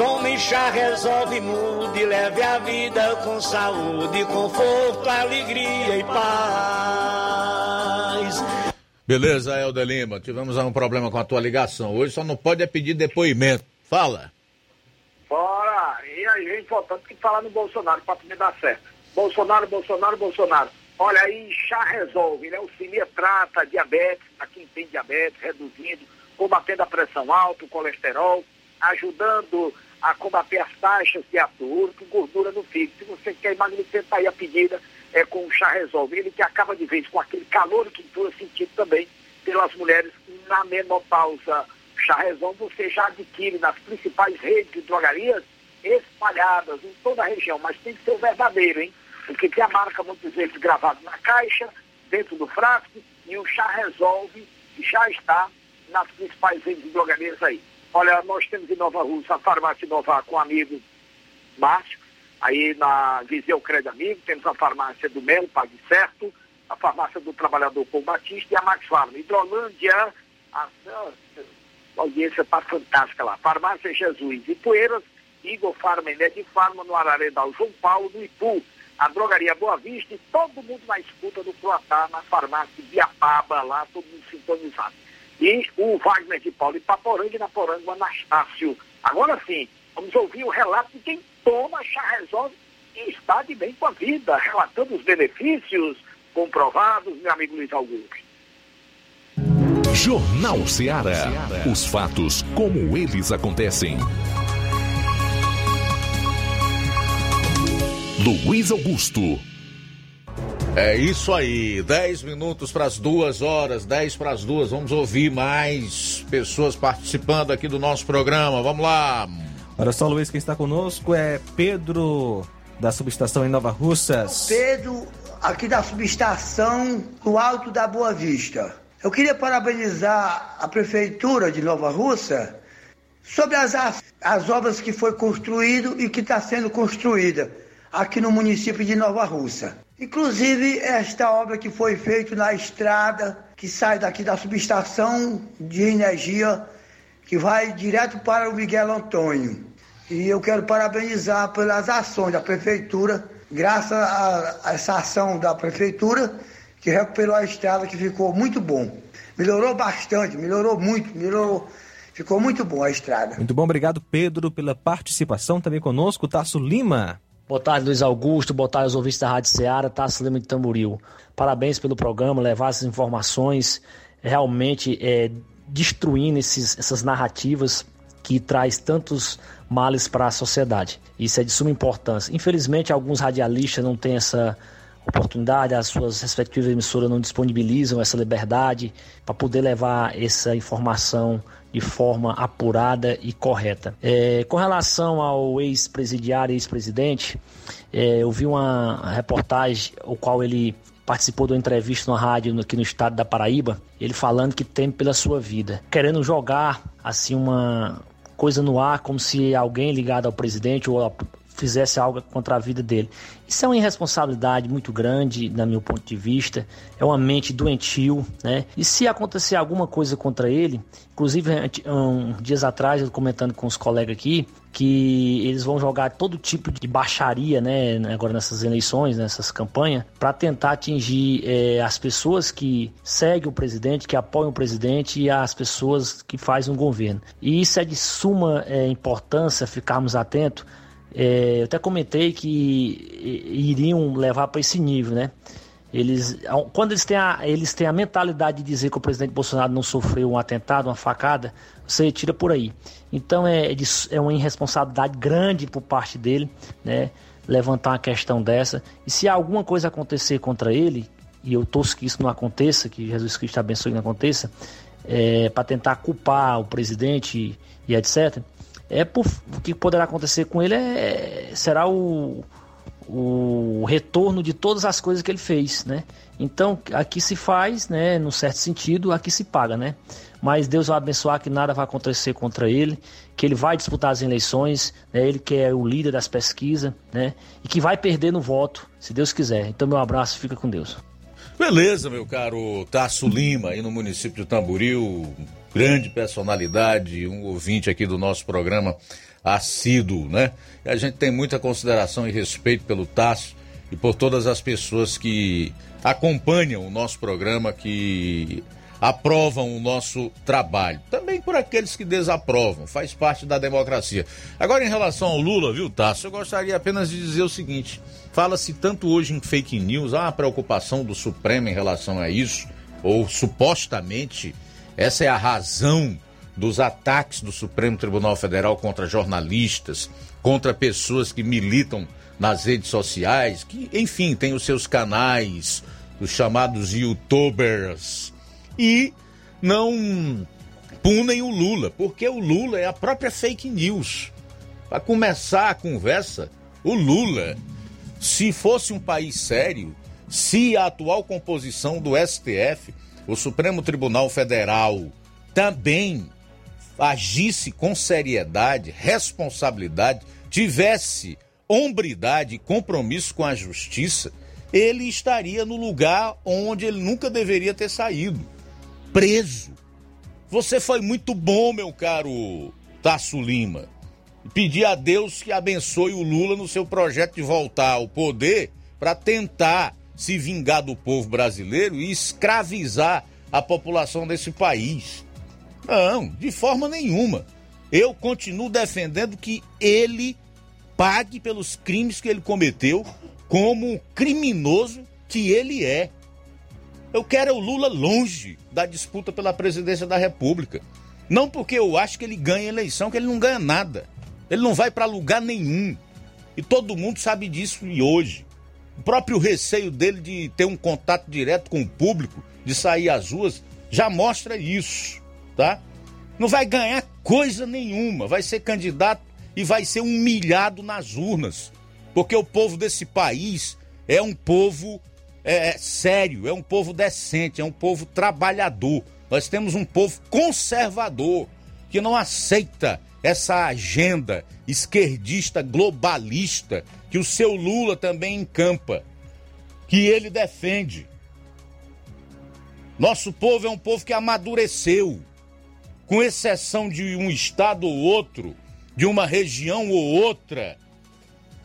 Tome chá, resolve, mude, leve a vida com saúde, conforto, alegria e paz. Beleza, Helder Lima, tivemos um problema com a tua ligação. Hoje só não pode é pedir depoimento. Fala. Bora! E a gente voltando que falar no Bolsonaro para poder dar certo. Bolsonaro, Bolsonaro, Bolsonaro. Olha aí, chá resolve, ele auxilia, trata diabetes, a quem tem diabetes, reduzindo, combatendo a pressão alta, o colesterol, ajudando a combater as taxas de ácido úrico, gordura no fígado. Se você quer emagrecer, está aí a pedida é, com o chá resolve. Ele que acaba de vez com aquele calor que foi sentido também pelas mulheres na menopausa. Chá resolve você já adquire nas principais redes de drogarias espalhadas em toda a região, mas tem que ser o verdadeiro, hein? Porque tem a marca muitas vezes gravada na caixa, dentro do frasco, e o chá resolve já está nas principais redes de drogarias aí. Olha, nós temos em Nova Rússia a farmácia Nova com o amigo Márcio, aí na Viseu Crédito Amigo, temos a farmácia do Melo, Pague Certo, a farmácia do Trabalhador Paulo Batista e a Max Farma. Hidrolândia, a, a audiência está fantástica lá. Farmácia Jesus e Poeiras, Igor Farma e Med Farma no Araredal João Paulo, no Ipu, a Drogaria Boa Vista e todo mundo na escuta do Croatá, na farmácia Biapaba, lá, todo mundo sintonizado e o Wagner de Paulo e e na Poranga o Anastácio. Agora sim, vamos ouvir o relato de quem toma chá resolve e está de bem com a vida, relatando os benefícios comprovados, meu amigo Luiz Augusto. Jornal Ceará. Os fatos como eles acontecem. Luiz Augusto. É isso aí, 10 minutos para as duas horas, 10 para as duas. Vamos ouvir mais pessoas participando aqui do nosso programa. Vamos lá. Olha só, Luiz, quem está conosco é Pedro, da subestação em Nova Russas. Pedro, aqui da subestação do Alto da Boa Vista. Eu queria parabenizar a Prefeitura de Nova Russa sobre as, as obras que foi construído e que está sendo construída aqui no município de Nova Russa. Inclusive, esta obra que foi feita na estrada que sai daqui da subestação de energia que vai direto para o Miguel Antônio. E eu quero parabenizar pelas ações da prefeitura, graças a, essa ação da prefeitura, que recuperou a estrada, que ficou muito bom. Melhorou bastante, melhorou muito, melhorou. Ficou muito bom a estrada. Muito bom, obrigado, Pedro, pela participação também conosco. Tasso Lima. Boa tarde, Luiz Augusto. Boa tarde aos ouvintes da Rádio Ceará, Tasso Lima de Tamboril. Parabéns pelo programa, levar essas informações, realmente é, destruindo esses, essas narrativas que traz tantos males para a sociedade. Isso é de suma importância. Infelizmente, alguns radialistas não têm essa oportunidade, as suas respectivas emissoras não disponibilizam essa liberdade para poder levar essa informação de forma apurada e correta. É, com relação ao ex-presidiário e ex-presidente, é, eu vi uma reportagem, o qual ele participou de uma entrevista na rádio aqui no estado da Paraíba, ele falando que teme pela sua vida, querendo jogar assim uma coisa no ar como se alguém ligado ao presidente ou fizesse algo contra a vida dele. Isso é uma irresponsabilidade muito grande, na meu ponto de vista. É uma mente doentio, né? E se acontecer alguma coisa contra ele, inclusive um, dias atrás eu comentando com os colegas aqui que eles vão jogar todo tipo de baixaria, né? Agora nessas eleições, nessas campanhas, para tentar atingir é, as pessoas que seguem o presidente, que apoiam o presidente e as pessoas que fazem o governo. E isso é de suma é, importância ficarmos atentos é, eu até comentei que iriam levar para esse nível, né? Eles, quando eles têm, a, eles têm a mentalidade de dizer que o presidente Bolsonaro não sofreu um atentado, uma facada, você tira por aí. Então é, é uma irresponsabilidade grande por parte dele, né? Levantar uma questão dessa. E se alguma coisa acontecer contra ele, e eu torço que isso não aconteça, que Jesus Cristo abençoe que não aconteça, é, para tentar culpar o presidente e etc é por, o que poderá acontecer com ele é, será o, o retorno de todas as coisas que ele fez, né? Então, aqui se faz, né, no certo sentido, aqui se paga, né? Mas Deus vai abençoar que nada vai acontecer contra ele, que ele vai disputar as eleições, né? Ele que é o líder das pesquisas, né? E que vai perder no voto, se Deus quiser. Então, meu abraço, fica com Deus. Beleza, meu caro Tasso Lima, aí no município de Tamboril, grande personalidade, um ouvinte aqui do nosso programa assíduo, né? E a gente tem muita consideração e respeito pelo Tasso e por todas as pessoas que acompanham o nosso programa, que aprovam o nosso trabalho. Também por aqueles que desaprovam, faz parte da democracia. Agora, em relação ao Lula, viu, Tasso, eu gostaria apenas de dizer o seguinte: fala-se tanto hoje em fake news, há uma preocupação do Supremo em relação a isso, ou supostamente essa é a razão dos ataques do Supremo Tribunal Federal contra jornalistas, contra pessoas que militam nas redes sociais, que, enfim, têm os seus canais, os chamados youtubers, e não punem o Lula, porque o Lula é a própria fake news. Para começar a conversa, o Lula, se fosse um país sério, se a atual composição do STF o Supremo Tribunal Federal também agisse com seriedade, responsabilidade, tivesse hombridade e compromisso com a justiça, ele estaria no lugar onde ele nunca deveria ter saído preso. Você foi muito bom, meu caro Tasso Lima. Pedir a Deus que abençoe o Lula no seu projeto de voltar ao poder para tentar se vingar do povo brasileiro e escravizar a população desse país. Não, de forma nenhuma. Eu continuo defendendo que ele pague pelos crimes que ele cometeu como criminoso que ele é. Eu quero o Lula longe da disputa pela presidência da República. Não porque eu acho que ele ganha eleição, que ele não ganha nada. Ele não vai para lugar nenhum. E todo mundo sabe disso e hoje. O próprio receio dele de ter um contato direto com o público, de sair às ruas, já mostra isso, tá? Não vai ganhar coisa nenhuma, vai ser candidato e vai ser humilhado nas urnas. Porque o povo desse país é um povo é, sério, é um povo decente, é um povo trabalhador. Nós temos um povo conservador que não aceita essa agenda esquerdista globalista que o seu Lula também encampa, que ele defende. Nosso povo é um povo que amadureceu, com exceção de um estado ou outro, de uma região ou outra,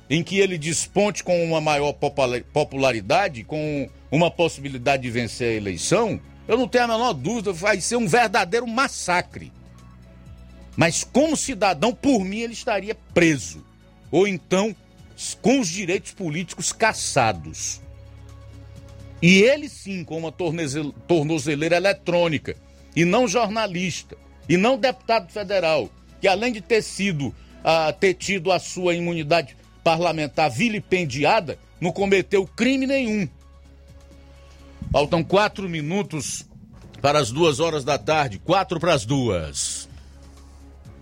em que ele desponte com uma maior popularidade, com uma possibilidade de vencer a eleição, eu não tenho a menor dúvida, vai ser um verdadeiro massacre. Mas como cidadão, por mim, ele estaria preso. Ou então com os direitos políticos cassados. E ele sim, com uma tornozeleira eletrônica, e não jornalista, e não deputado federal, que além de ter sido, uh, ter tido a sua imunidade parlamentar vilipendiada, não cometeu crime nenhum. Faltam quatro minutos para as duas horas da tarde, quatro para as duas.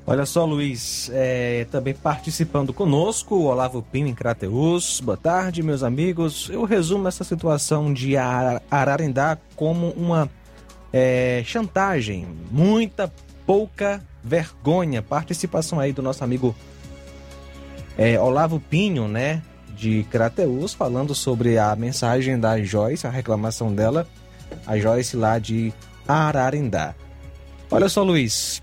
Olha só, Luiz, é, também participando conosco, Olavo Pinho em Crateus. Boa tarde, meus amigos. Eu resumo essa situação de Ararendá como uma é, chantagem, muita pouca vergonha. Participação aí do nosso amigo é, Olavo Pinho, né, de Crateus, falando sobre a mensagem da Joyce, a reclamação dela, a Joyce lá de Ararendá. Olha só, Luiz,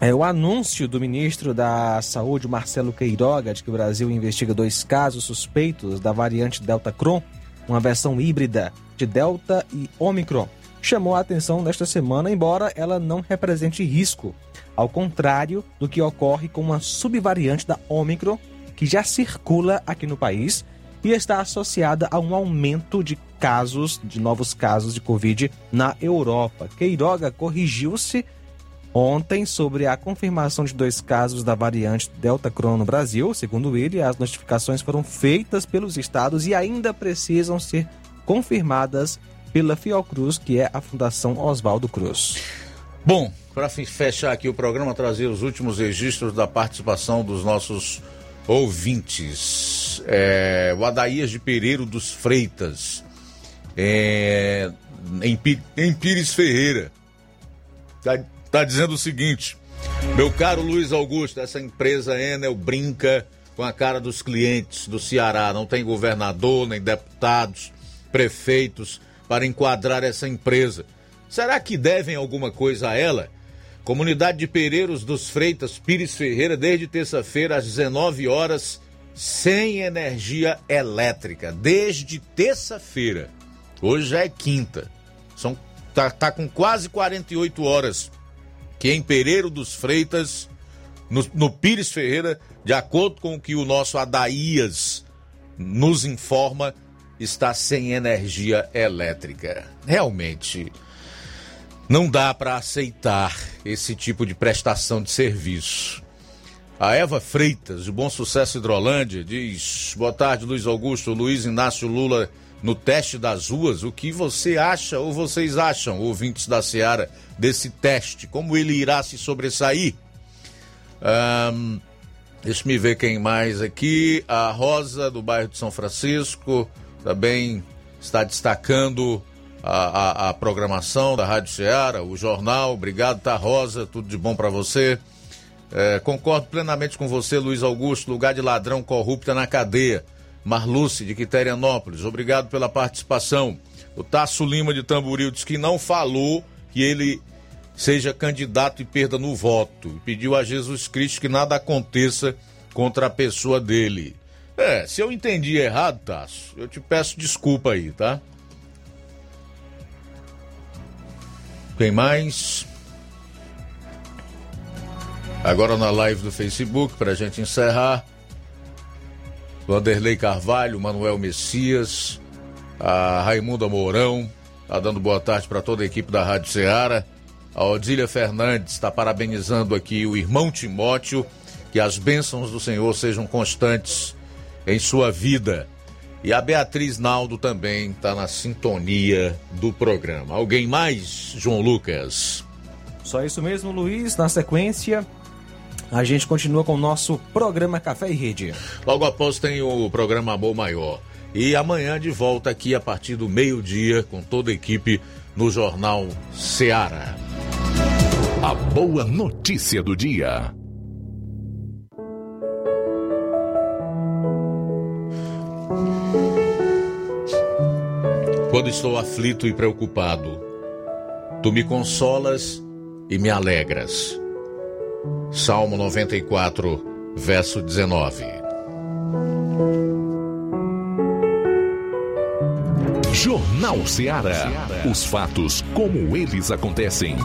é, o anúncio do ministro da Saúde, Marcelo Queiroga, de que o Brasil investiga dois casos suspeitos da variante Delta Cron, uma versão híbrida de Delta e Omicron, chamou a atenção nesta semana, embora ela não represente risco, ao contrário do que ocorre com uma subvariante da Omicron, que já circula aqui no país e está associada a um aumento de casos, de novos casos de Covid na Europa. Queiroga corrigiu-se ontem sobre a confirmação de dois casos da variante Delta Cron no Brasil. Segundo ele, as notificações foram feitas pelos estados e ainda precisam ser confirmadas pela Fiocruz, que é a Fundação Oswaldo Cruz. Bom, para fechar aqui o programa, trazer os últimos registros da participação dos nossos ouvintes. É, o Adaías de Pereiro dos Freitas, é, em, em Pires Ferreira. Tá está dizendo o seguinte: meu caro Luiz Augusto, essa empresa Enel brinca com a cara dos clientes do Ceará. Não tem governador, nem deputados, prefeitos para enquadrar essa empresa. Será que devem alguma coisa a ela? Comunidade de Pereiros dos Freitas, Pires Ferreira, desde terça-feira às 19 horas, sem energia elétrica. Desde terça-feira. Hoje é quinta. São, tá, tá com quase 48 horas que em Pereiro dos Freitas, no, no Pires Ferreira, de acordo com o que o nosso Adaías nos informa, está sem energia elétrica. Realmente, não dá para aceitar esse tipo de prestação de serviço. A Eva Freitas, de Bom Sucesso Hidrolândia, diz: Boa tarde, Luiz Augusto, Luiz Inácio Lula no teste das ruas. O que você acha ou vocês acham, ouvintes da Seara, desse teste? Como ele irá se sobressair? Um, deixa me ver quem mais aqui. A Rosa, do bairro de São Francisco, também está destacando a, a, a programação da Rádio Ceará, o jornal. Obrigado, tá, Rosa? Tudo de bom para você. É, concordo plenamente com você, Luiz Augusto. Lugar de ladrão corrupto é na cadeia. Marluce, de Quiterianópolis, obrigado pela participação. O Tasso Lima de Tamboril diz que não falou que ele seja candidato e perda no voto. Pediu a Jesus Cristo que nada aconteça contra a pessoa dele. É, se eu entendi errado, Tasso, eu te peço desculpa aí, tá? Quem mais? Agora na live do Facebook, para a gente encerrar. Vanderlei Carvalho, Manuel Messias, a Raimunda Mourão, Tá dando boa tarde para toda a equipe da Rádio Ceará. A Odília Fernandes está parabenizando aqui o irmão Timóteo. Que as bênçãos do Senhor sejam constantes em sua vida. E a Beatriz Naldo também está na sintonia do programa. Alguém mais, João Lucas? Só isso mesmo, Luiz. Na sequência, a gente continua com o nosso programa Café e Rede. Logo após tem o programa Amor Maior. E amanhã de volta aqui a partir do meio-dia com toda a equipe no Jornal Seara. A boa notícia do dia. Quando estou aflito e preocupado, tu me consolas e me alegras. Salmo 94, verso 19. Jornal Ceará. Os fatos como eles acontecem.